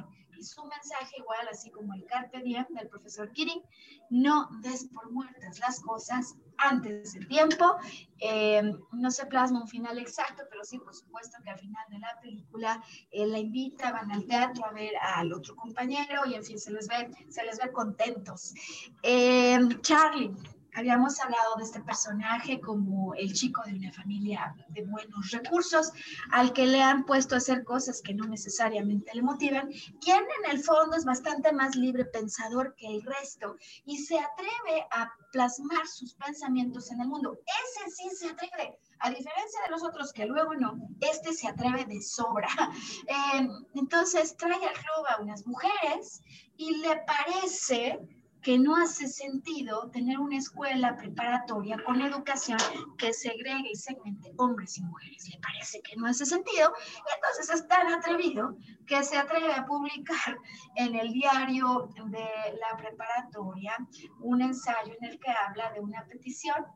[SPEAKER 1] su mensaje igual, así como el carpe diem del profesor Kirin, no des por muertas las cosas antes del tiempo. Eh, no se plasma un final exacto, pero sí, por supuesto que al final de la película eh, la invita, van al teatro a ver al otro compañero y en fin, se les ve, se les ve contentos. Eh, Charlie, Habíamos hablado de este personaje como el chico de una familia de buenos recursos, al que le han puesto a hacer cosas que no necesariamente le motivan, quien en el fondo es bastante más libre pensador que el resto y se atreve a plasmar sus pensamientos en el mundo. Ese sí se atreve. A diferencia de los otros que luego no, este se atreve de sobra. Eh, entonces trae al club a unas mujeres y le parece que no hace sentido tener una escuela preparatoria con educación que segregue y segmente hombres y mujeres. Le parece que no hace sentido y entonces es tan atrevido que se atreve a publicar en el diario de la preparatoria un ensayo en el que habla de una petición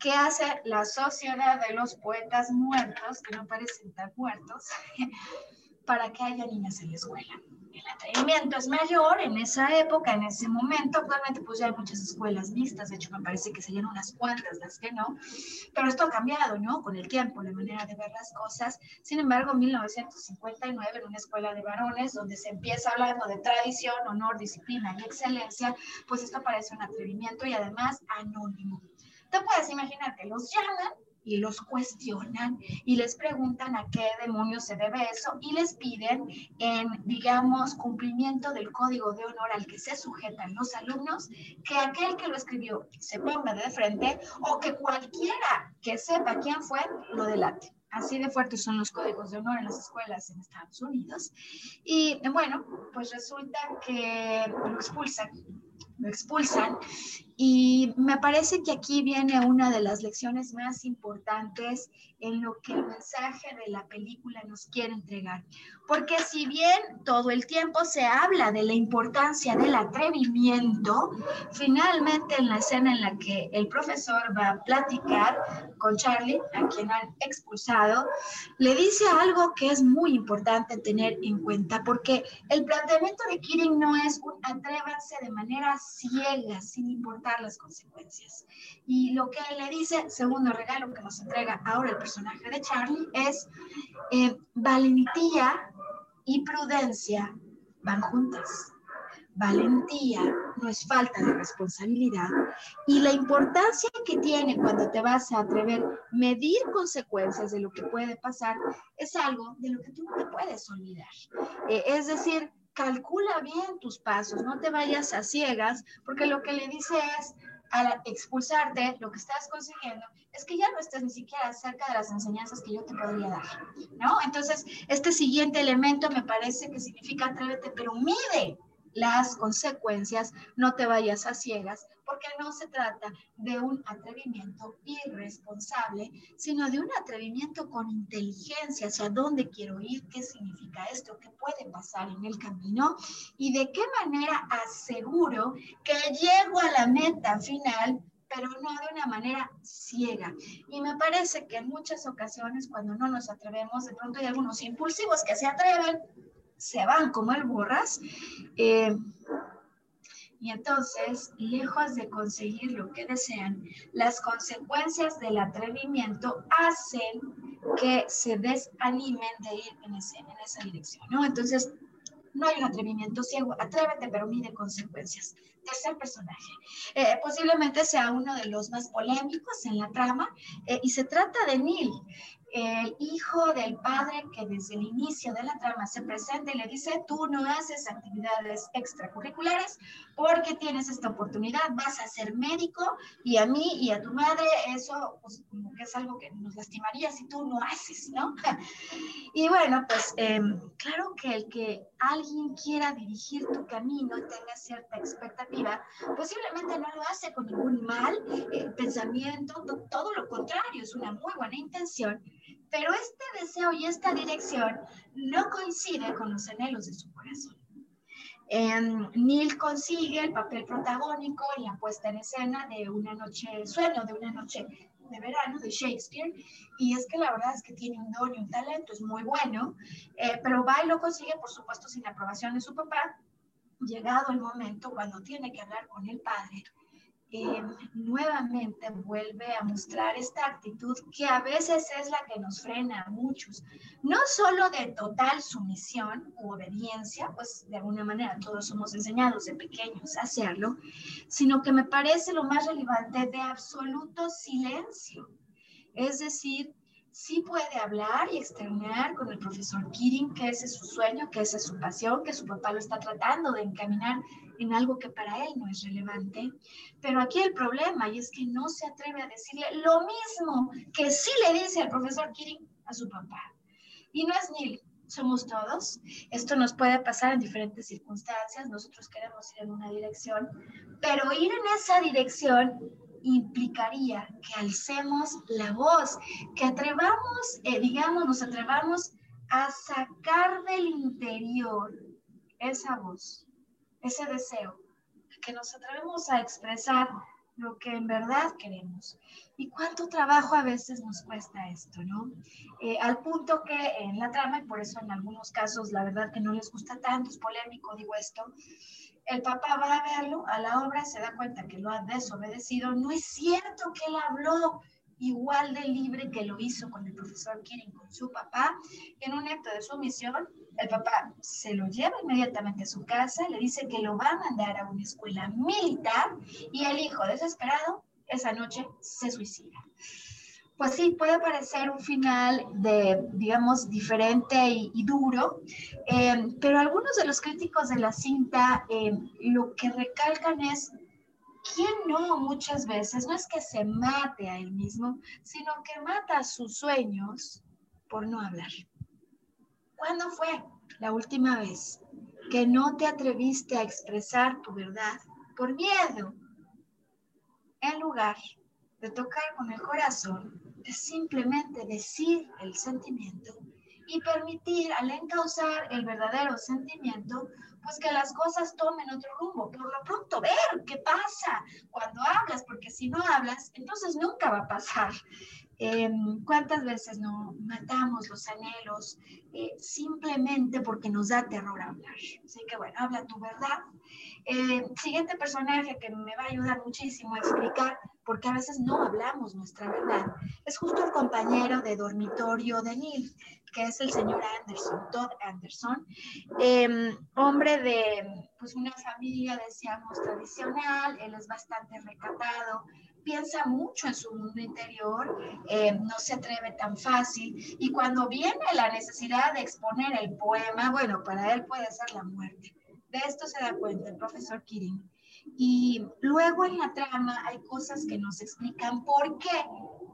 [SPEAKER 1] que hace la Sociedad de los Poetas Muertos, que no parecen tan muertos, para que haya niñas en la escuela el atrevimiento es mayor en esa época, en ese momento. Actualmente pues ya hay muchas escuelas mixtas, de hecho me parece que serían unas cuantas las que no, pero esto ha cambiado, ¿no? Con el tiempo, la manera de ver las cosas. Sin embargo, en 1959, en una escuela de varones, donde se empieza hablando de tradición, honor, disciplina y excelencia, pues esto parece un atrevimiento y además anónimo. Te puedes imaginar que los llaman y los cuestionan y les preguntan a qué demonios se debe eso y les piden en, digamos, cumplimiento del código de honor al que se sujetan los alumnos, que aquel que lo escribió se ponga de frente o que cualquiera que sepa quién fue lo delate. Así de fuertes son los códigos de honor en las escuelas en Estados Unidos. Y bueno, pues resulta que lo expulsan lo expulsan y me parece que aquí viene una de las lecciones más importantes en lo que el mensaje de la película nos quiere entregar. Porque si bien todo el tiempo se habla de la importancia del atrevimiento, finalmente en la escena en la que el profesor va a platicar con Charlie, a quien han expulsado, le dice algo que es muy importante tener en cuenta, porque el planteamiento de Kirin no es un atrévanse de manera ciega, sin importar las consecuencias. Y lo que le dice, segundo regalo que nos entrega ahora el personaje de Charlie, es eh, valentía y prudencia van juntas. Valentía no es falta de responsabilidad y la importancia que tiene cuando te vas a atrever medir consecuencias de lo que puede pasar es algo de lo que tú no te puedes olvidar. Eh, es decir, calcula bien tus pasos, no te vayas a ciegas, porque lo que le dice es, al expulsarte, lo que estás consiguiendo es que ya no estás ni siquiera cerca de las enseñanzas que yo te podría dar, ¿no? Entonces, este siguiente elemento me parece que significa atrévete, pero mide las consecuencias, no te vayas a ciegas, porque no se trata de un atrevimiento irresponsable, sino de un atrevimiento con inteligencia hacia dónde quiero ir, qué significa esto, qué puede pasar en el camino y de qué manera aseguro que llego a la meta final pero no de una manera ciega. Y me parece que en muchas ocasiones cuando no nos atrevemos, de pronto hay algunos impulsivos que se atreven, se van como el borras. Eh, y entonces, lejos de conseguir lo que desean, las consecuencias del atrevimiento hacen que se desanimen de ir en, en esa dirección, ¿no? Entonces, no hay un atrevimiento ciego, atrévete, pero mide consecuencias. Tercer personaje, eh, posiblemente sea uno de los más polémicos en la trama, eh, y se trata de Neil el hijo del padre que desde el inicio de la trama se presenta y le dice, tú no haces actividades extracurriculares porque tienes esta oportunidad, vas a ser médico y a mí y a tu madre eso pues, es algo que nos lastimaría si tú no haces, ¿no? y bueno, pues em, claro que el que alguien quiera dirigir tu camino y tenga cierta expectativa, posiblemente no lo hace con ningún mal eh, pensamiento, todo lo contrario, es una muy buena intención pero este deseo y esta dirección no coincide con los anhelos de su corazón. Em, Neil consigue el papel protagónico en la puesta en escena de Una noche de sueño, de una noche de verano de Shakespeare, y es que la verdad es que tiene un don y un talento, es muy bueno, eh, pero va y lo consigue, por supuesto, sin la aprobación de su papá, llegado el momento cuando tiene que hablar con el padre, eh, nuevamente vuelve a mostrar esta actitud que a veces es la que nos frena a muchos, no solo de total sumisión u obediencia, pues de alguna manera todos somos enseñados de pequeños a hacerlo, sino que me parece lo más relevante de absoluto silencio. Es decir, sí puede hablar y externar con el profesor Kirin que ese es su sueño, que esa es su pasión, que su papá lo está tratando de encaminar en algo que para él no es relevante. Pero aquí el problema y es que no se atreve a decirle lo mismo que sí le dice el profesor Kirin a su papá. Y no es Neil, somos todos. Esto nos puede pasar en diferentes circunstancias. Nosotros queremos ir en una dirección, pero ir en esa dirección implicaría que alcemos la voz, que atrevamos, eh, digamos, nos atrevamos a sacar del interior esa voz, ese deseo, que nos atrevemos a expresar lo que en verdad queremos. Y cuánto trabajo a veces nos cuesta esto, ¿no? Eh, al punto que en la trama, y por eso en algunos casos la verdad que no les gusta tanto, es polémico, digo esto, el papá va a verlo a la obra, se da cuenta que lo ha desobedecido. No es cierto que él habló igual de libre que lo hizo con el profesor Kirin, con su papá. En un acto de sumisión, el papá se lo lleva inmediatamente a su casa, le dice que lo va a mandar a una escuela militar y el hijo, desesperado, esa noche se suicida pues sí, puede parecer un final de, digamos, diferente y, duro, eh, pero algunos de los críticos de la cinta eh, lo que recalcan es, ¿quién no muchas veces? No es que se mate a él mismo, sino que mata sus sueños por no hablar. ¿Cuándo fue la última vez que no te atreviste a expresar tu verdad por miedo, en lugar de tocar con el corazón, de simplemente decir el sentimiento y permitir al encauzar el verdadero sentimiento, pues que las cosas tomen otro rumbo. Por lo pronto, ver qué pasa cuando hablas, porque si no hablas, entonces nunca va a pasar. Em, ¿Cuántas veces no matamos los anhelos eh, simplemente porque nos da terror hablar? Así que bueno, habla tu verdad. Eh, siguiente personaje que me va a ayudar muchísimo a explicar porque a veces no hablamos nuestra verdad, es justo el compañero de dormitorio de Neil, que es el señor Anderson, Todd Anderson, em, hombre de pues una familia, decíamos, tradicional, él es bastante recatado, piensa mucho en su mundo interior, eh, no se atreve tan fácil y cuando viene la necesidad de exponer el poema, bueno, para él puede ser la muerte. De esto se da cuenta el profesor Kirin. Y luego en la trama hay cosas que nos explican por qué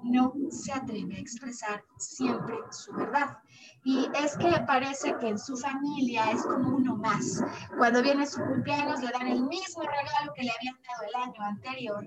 [SPEAKER 1] no se atreve a expresar siempre su verdad. Y es que parece que en su familia es como uno más. Cuando viene su cumpleaños le dan el mismo regalo que le habían dado el año anterior.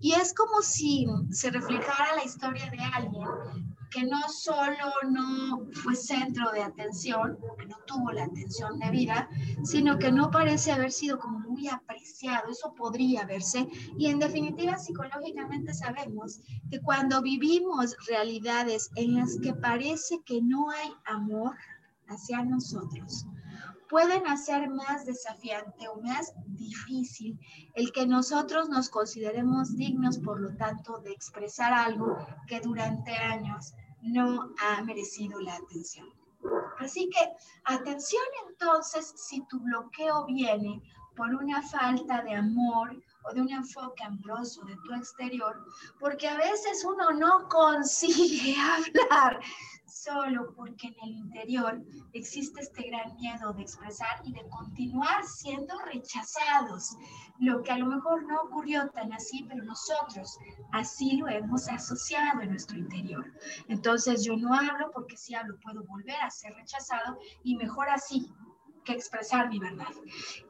[SPEAKER 1] Y es como si se reflejara la historia de alguien que no solo no fue centro de atención, que no tuvo la atención debida, sino que no parece haber sido como muy apreciado. Eso podría verse. Y en definitiva, psicológicamente sabemos que cuando vivimos realidades en las que parece que no hay amor hacia nosotros, pueden hacer más desafiante o más difícil el que nosotros nos consideremos dignos, por lo tanto, de expresar algo que durante años no ha merecido la atención. Así que atención entonces si tu bloqueo viene por una falta de amor o de un enfoque amoroso de tu exterior, porque a veces uno no consigue hablar solo porque en el interior existe este gran miedo de expresar y de continuar siendo rechazados, lo que a lo mejor no ocurrió tan así, pero nosotros así lo hemos asociado en nuestro interior. Entonces yo no hablo porque si hablo puedo volver a ser rechazado y mejor así, que expresar mi verdad.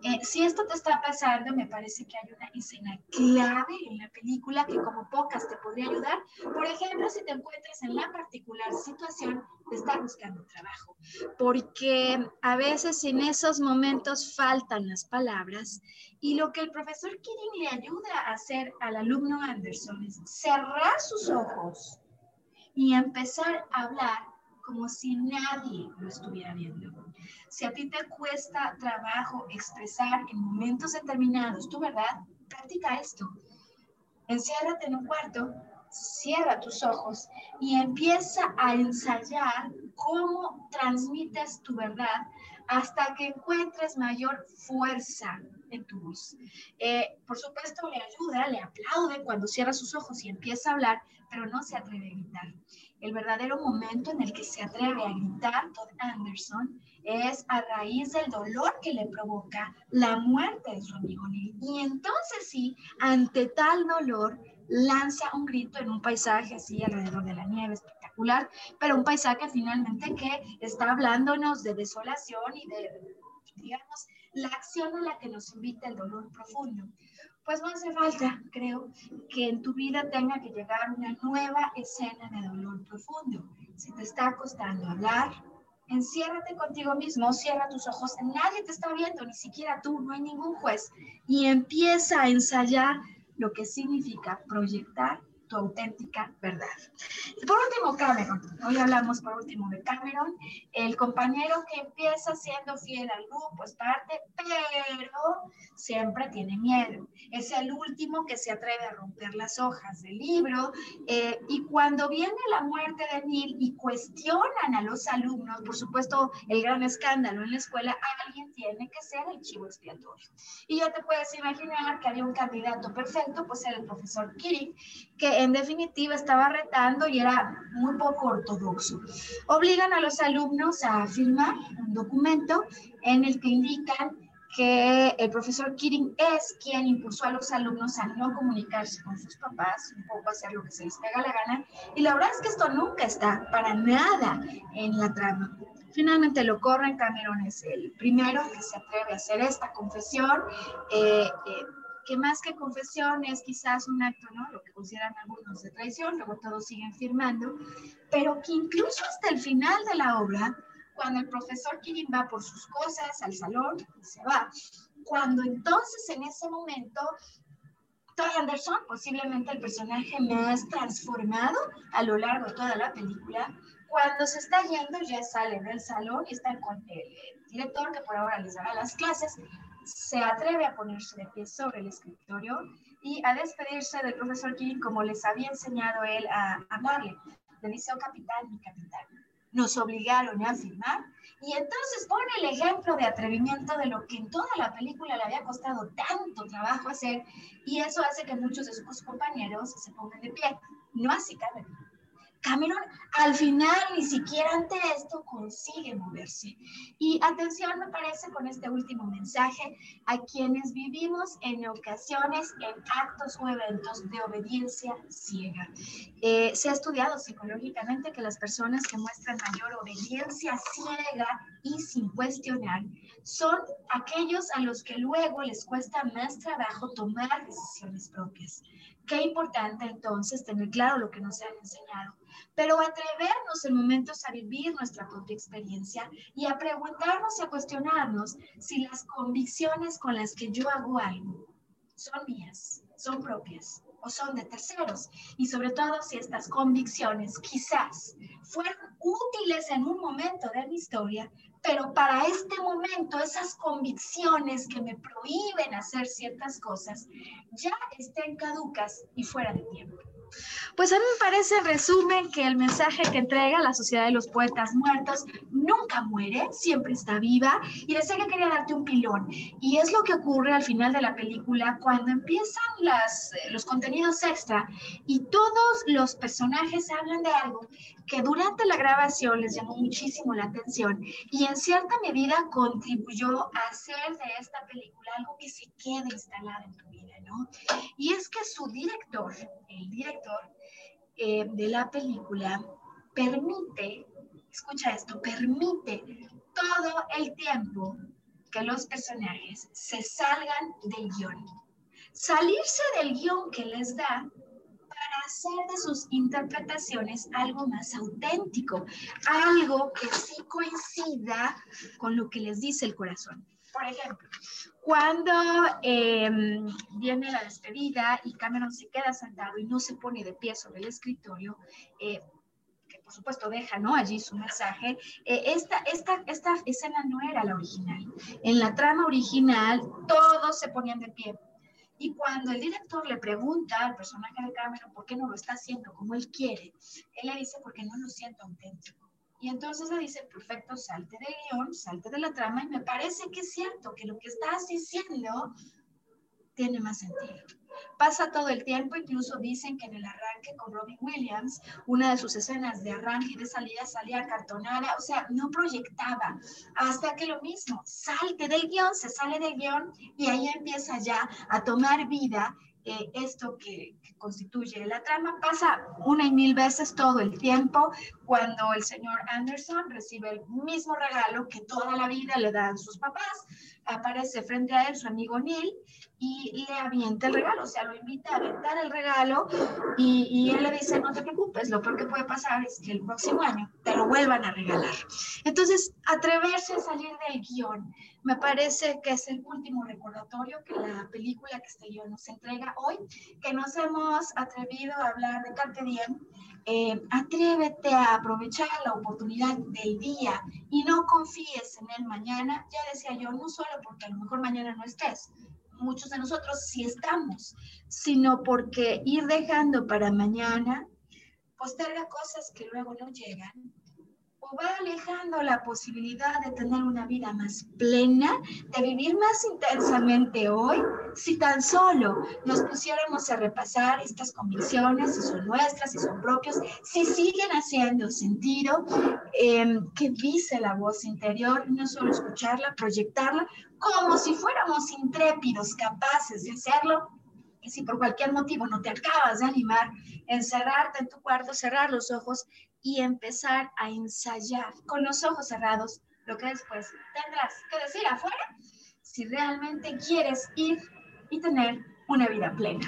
[SPEAKER 1] Eh, si esto te está pasando, me parece que hay una escena clave en la película que como pocas te podría ayudar. Por ejemplo, si te encuentras en la particular situación de estar buscando trabajo, porque a veces en esos momentos faltan las palabras y lo que el profesor Kidding le ayuda a hacer al alumno Anderson es cerrar sus ojos y empezar a hablar como si nadie lo estuviera viendo. Si a ti te cuesta trabajo expresar en momentos determinados tu verdad, practica esto. Enciérrate en un cuarto, cierra tus ojos y empieza a ensayar cómo transmites tu verdad hasta que encuentres mayor fuerza en tu voz. Eh, por supuesto, le ayuda, le aplaude cuando cierra sus ojos y empieza a hablar, pero no se atreve a gritar. El verdadero momento en el que se atreve a gritar Todd Anderson es a raíz del dolor que le provoca la muerte de su amigo Neil. Y entonces sí, ante tal dolor, lanza un grito en un paisaje así alrededor de la nieve espectacular, pero un paisaje finalmente que está hablándonos de desolación y de, digamos, la acción a la que nos invita el dolor profundo. Pues no hace falta, creo, que en tu vida tenga que llegar una nueva escena de dolor profundo. Si te está costando hablar, enciérrate contigo mismo, cierra tus ojos, nadie te está viendo, ni siquiera tú, no hay ningún juez, y empieza a ensayar lo que significa proyectar auténtica verdad. Y por último, Cameron. Hoy hablamos por último de Cameron, el compañero que empieza siendo fiel al grupo, es parte, pero siempre tiene miedo. Es el último que se atreve a romper las hojas del libro. Eh, y cuando viene la muerte de Neil y cuestionan a los alumnos, por supuesto, el gran escándalo en la escuela, alguien tiene que ser el chivo expiatorio. Y ya te puedes imaginar que había un candidato perfecto, pues era el profesor Kirik, que en definitiva estaba retando y era muy poco ortodoxo. Obligan a los alumnos a firmar un documento en el que indican que el profesor Kirin es quien impulsó a los alumnos a no comunicarse con sus papás, un poco hacer lo que se les pega la gana. Y la verdad es que esto nunca está para nada en la trama. Finalmente lo corren, Cameron es el primero que se atreve a hacer esta confesión. Eh, eh, que más que confesión es quizás un acto, ¿no? Lo que consideran algunos de traición, luego todos siguen firmando, pero que incluso hasta el final de la obra, cuando el profesor Kirin va por sus cosas al salón y se va, cuando entonces en ese momento Toy Anderson, posiblemente el personaje más transformado a lo largo de toda la película, cuando se está yendo ya sale del salón y está con el director que por ahora les dará las clases, se atreve a ponerse de pie sobre el escritorio y a despedirse del profesor King como les había enseñado él a hablarle. Le dice, oh capitán, mi capitán, nos obligaron a firmar y entonces pone el ejemplo de atrevimiento de lo que en toda la película le había costado tanto trabajo hacer y eso hace que muchos de sus compañeros se pongan de pie. No así Cameron. Cameron al final ni siquiera ante esto consigue moverse. Y atención me parece con este último mensaje a quienes vivimos en ocasiones en actos o eventos de obediencia ciega. Eh, se ha estudiado psicológicamente que las personas que muestran mayor obediencia ciega y sin cuestionar son aquellos a los que luego les cuesta más trabajo tomar decisiones propias. Qué importante entonces tener claro lo que nos han enseñado, pero atrevernos en momentos a vivir nuestra propia experiencia y a preguntarnos y a cuestionarnos si las convicciones con las que yo hago algo son mías, son propias o son de terceros. Y sobre todo si estas convicciones quizás fueron útiles en un momento de mi historia, pero para este momento esas convicciones que me prohíben hacer ciertas cosas ya estén caducas y fuera de tiempo. Pues a mí me parece, en resumen, que el mensaje que entrega la Sociedad de los Poetas Muertos nunca muere, siempre está viva. Y decía que quería darte un pilón. Y es lo que ocurre al final de la película cuando empiezan las, los contenidos extra y todos los personajes hablan de algo que durante la grabación les llamó muchísimo la atención y en cierta medida contribuyó a hacer de esta película algo que se quede instalado en Y es que su director, el director eh, de la película, permite, escucha esto, permite todo el tiempo que los personajes se salgan del guion. Salirse del guion que les da hacer de sus interpretaciones algo más auténtico, algo que sí coincida con lo que les dice el corazón. Por ejemplo, cuando em, viene la despedida y Cameron se queda sentado y no se pone de pie sobre el escritorio, eh, que por supuesto deja ¿no? allí su mensaje, eh, esta, esta, esta escena no era la original. En la trama original todos se ponían de pie y cuando el director le pregunta al personaje de Cameron por qué no lo está haciendo como él quiere, él le dice porque no lo siento auténtico. Y entonces le dice, perfecto, salte del guion, salte de la trama, y me parece que es cierto que lo que estás diciendo tiene más sentido. Pasa todo el tiempo, incluso dicen que en el arranque con Robin Williams, una de sus escenas de arranque y de salida salía cartonada, o sea, no proyectaba, hasta que lo mismo, salte del guion, se sale del guion y ahí empieza ya a tomar vida eh, esto que, que, constituye la trama. Pasa una y mil veces todo el tiempo cuando el señor Anderson recibe el mismo regalo que toda la vida le dan sus papás. Aparece frente a él su amigo Neil y le avienta el regalo, o sea, lo invita a aventar el regalo y, y, él le dice, no te preocupes, lo peor que puede pasar es que el próximo año te lo vuelvan a regalar. Entonces, atreverse a salir del guion, me parece que es el último recordatorio que la película que este guion nos entrega hoy, que nos hemos atrevido a hablar de Carpe Diem, eh, atrévete a aprovechar la oportunidad del día y no confíes en el mañana. Ya decía yo, no solo porque a lo mejor mañana no estés, muchos de nosotros sí estamos, sino porque ir dejando para mañana posterga cosas que luego no llegan va alejando la posibilidad de tener una vida más plena, de vivir más intensamente hoy, si tan solo nos pusiéramos a repasar estas convicciones, si son nuestras, si son propias, si siguen haciendo sentido, eh, que dice la voz interior, no solo escucharla, proyectarla, como si fuéramos intrépidos, capaces de hacerlo, y si por cualquier motivo no te acabas de animar, encerrarte en tu cuarto, cerrar los ojos y empezar a ensayar con los ojos cerrados lo que después tendrás que decir afuera si realmente quieres ir y tener una vida plena.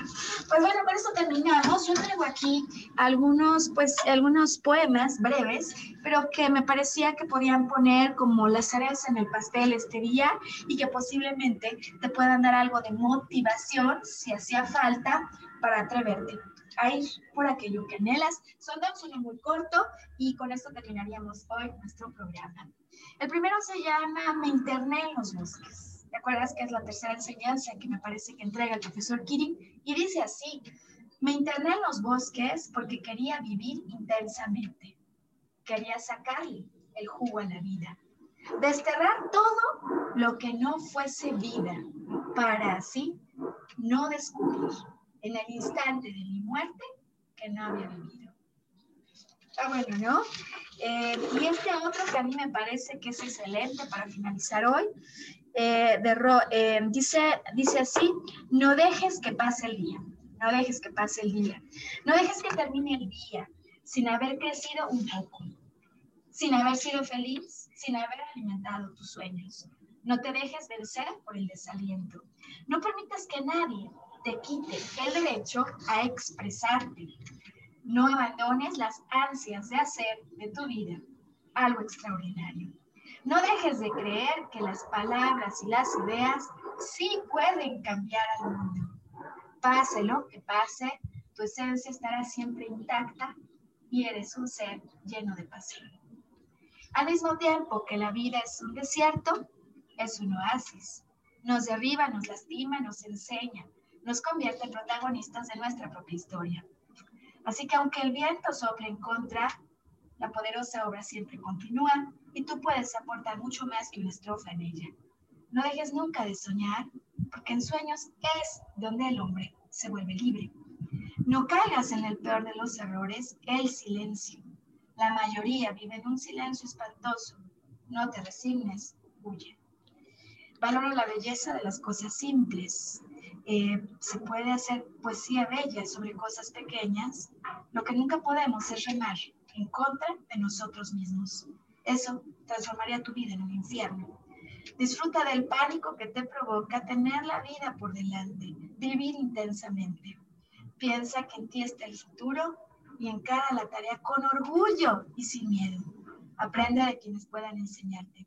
[SPEAKER 1] Pues bueno, con eso terminamos. Yo traigo aquí algunos, pues, algunos poemas breves, pero que me parecía que podían poner como las cereza en el pastel este día y que posiblemente te puedan dar algo de motivación, si hacía falta, para atreverte a ir por aquello que anhelas. Son dos, uno muy corto y con esto terminaríamos hoy nuestro programa. El primero se llama Me interné en los bosques. ¿Te acuerdas que es la tercera enseñanza que me parece que entrega el profesor Kirin? Y dice así, me interné en los bosques porque quería vivir intensamente. Quería sacarle el jugo a la vida. Desterrar todo lo que no fuese vida para así no descubrir en el instante de mi muerte que no había vivido. Está bueno, ¿no? Eh, y este otro que a mí me parece que es excelente para finalizar hoy eh, de eh, dice, dice así, no dejes que pase el día, no dejes que pase el día, no dejes que termine el día sin haber crecido un poco, sin haber sido feliz, sin haber alimentado tus sueños. No te dejes vencer por el desaliento. No permitas que nadie te quite el derecho a expresarte. No abandones las ansias de hacer de tu vida algo extraordinario. No dejes de creer que las palabras y las ideas sí pueden cambiar al mundo. Pase lo que pase, tu esencia estará siempre intacta y eres un ser lleno de pasión. Al mismo tiempo que la vida es un desierto, es un oasis. Nos derriba, nos lastima, nos enseña, nos convierte en protagonistas de nuestra propia historia. Así que aunque el viento sople en contra, la poderosa obra siempre continúa y tú puedes aportar mucho más que una estrofa en ella. No dejes nunca de soñar, porque en sueños es donde el hombre se vuelve libre. No caigas en el peor de los errores, el silencio. La mayoría vive en un silencio espantoso. No te resignes, huye. Valora la belleza de las cosas simples. Eh, se puede hacer poesía bella sobre cosas pequeñas. Lo que nunca podemos es remar en contra de nosotros mismos. Eso transformaría tu vida en un infierno. Disfruta del pánico que te provoca tener la vida por delante, vivir intensamente. Piensa que en ti está el futuro y encara la tarea con orgullo y sin miedo. Aprende de quienes puedan enseñarte.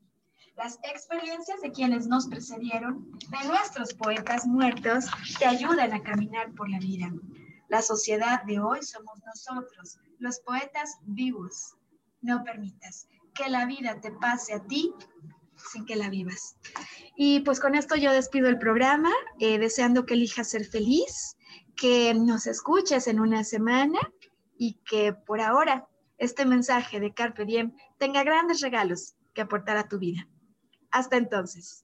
[SPEAKER 1] Las experiencias de quienes nos precedieron, de nuestros poetas muertos, te ayudan a caminar por la vida. La sociedad de hoy somos nosotros, los poetas vivos. No permitas que la vida te pase a ti sin que la vivas. Y pues con esto yo despido el programa, eh, deseando que elijas ser feliz, que nos escuches en una semana y que por ahora este mensaje de Carpe Diem tenga grandes regalos que aportar a tu vida. Hasta entonces.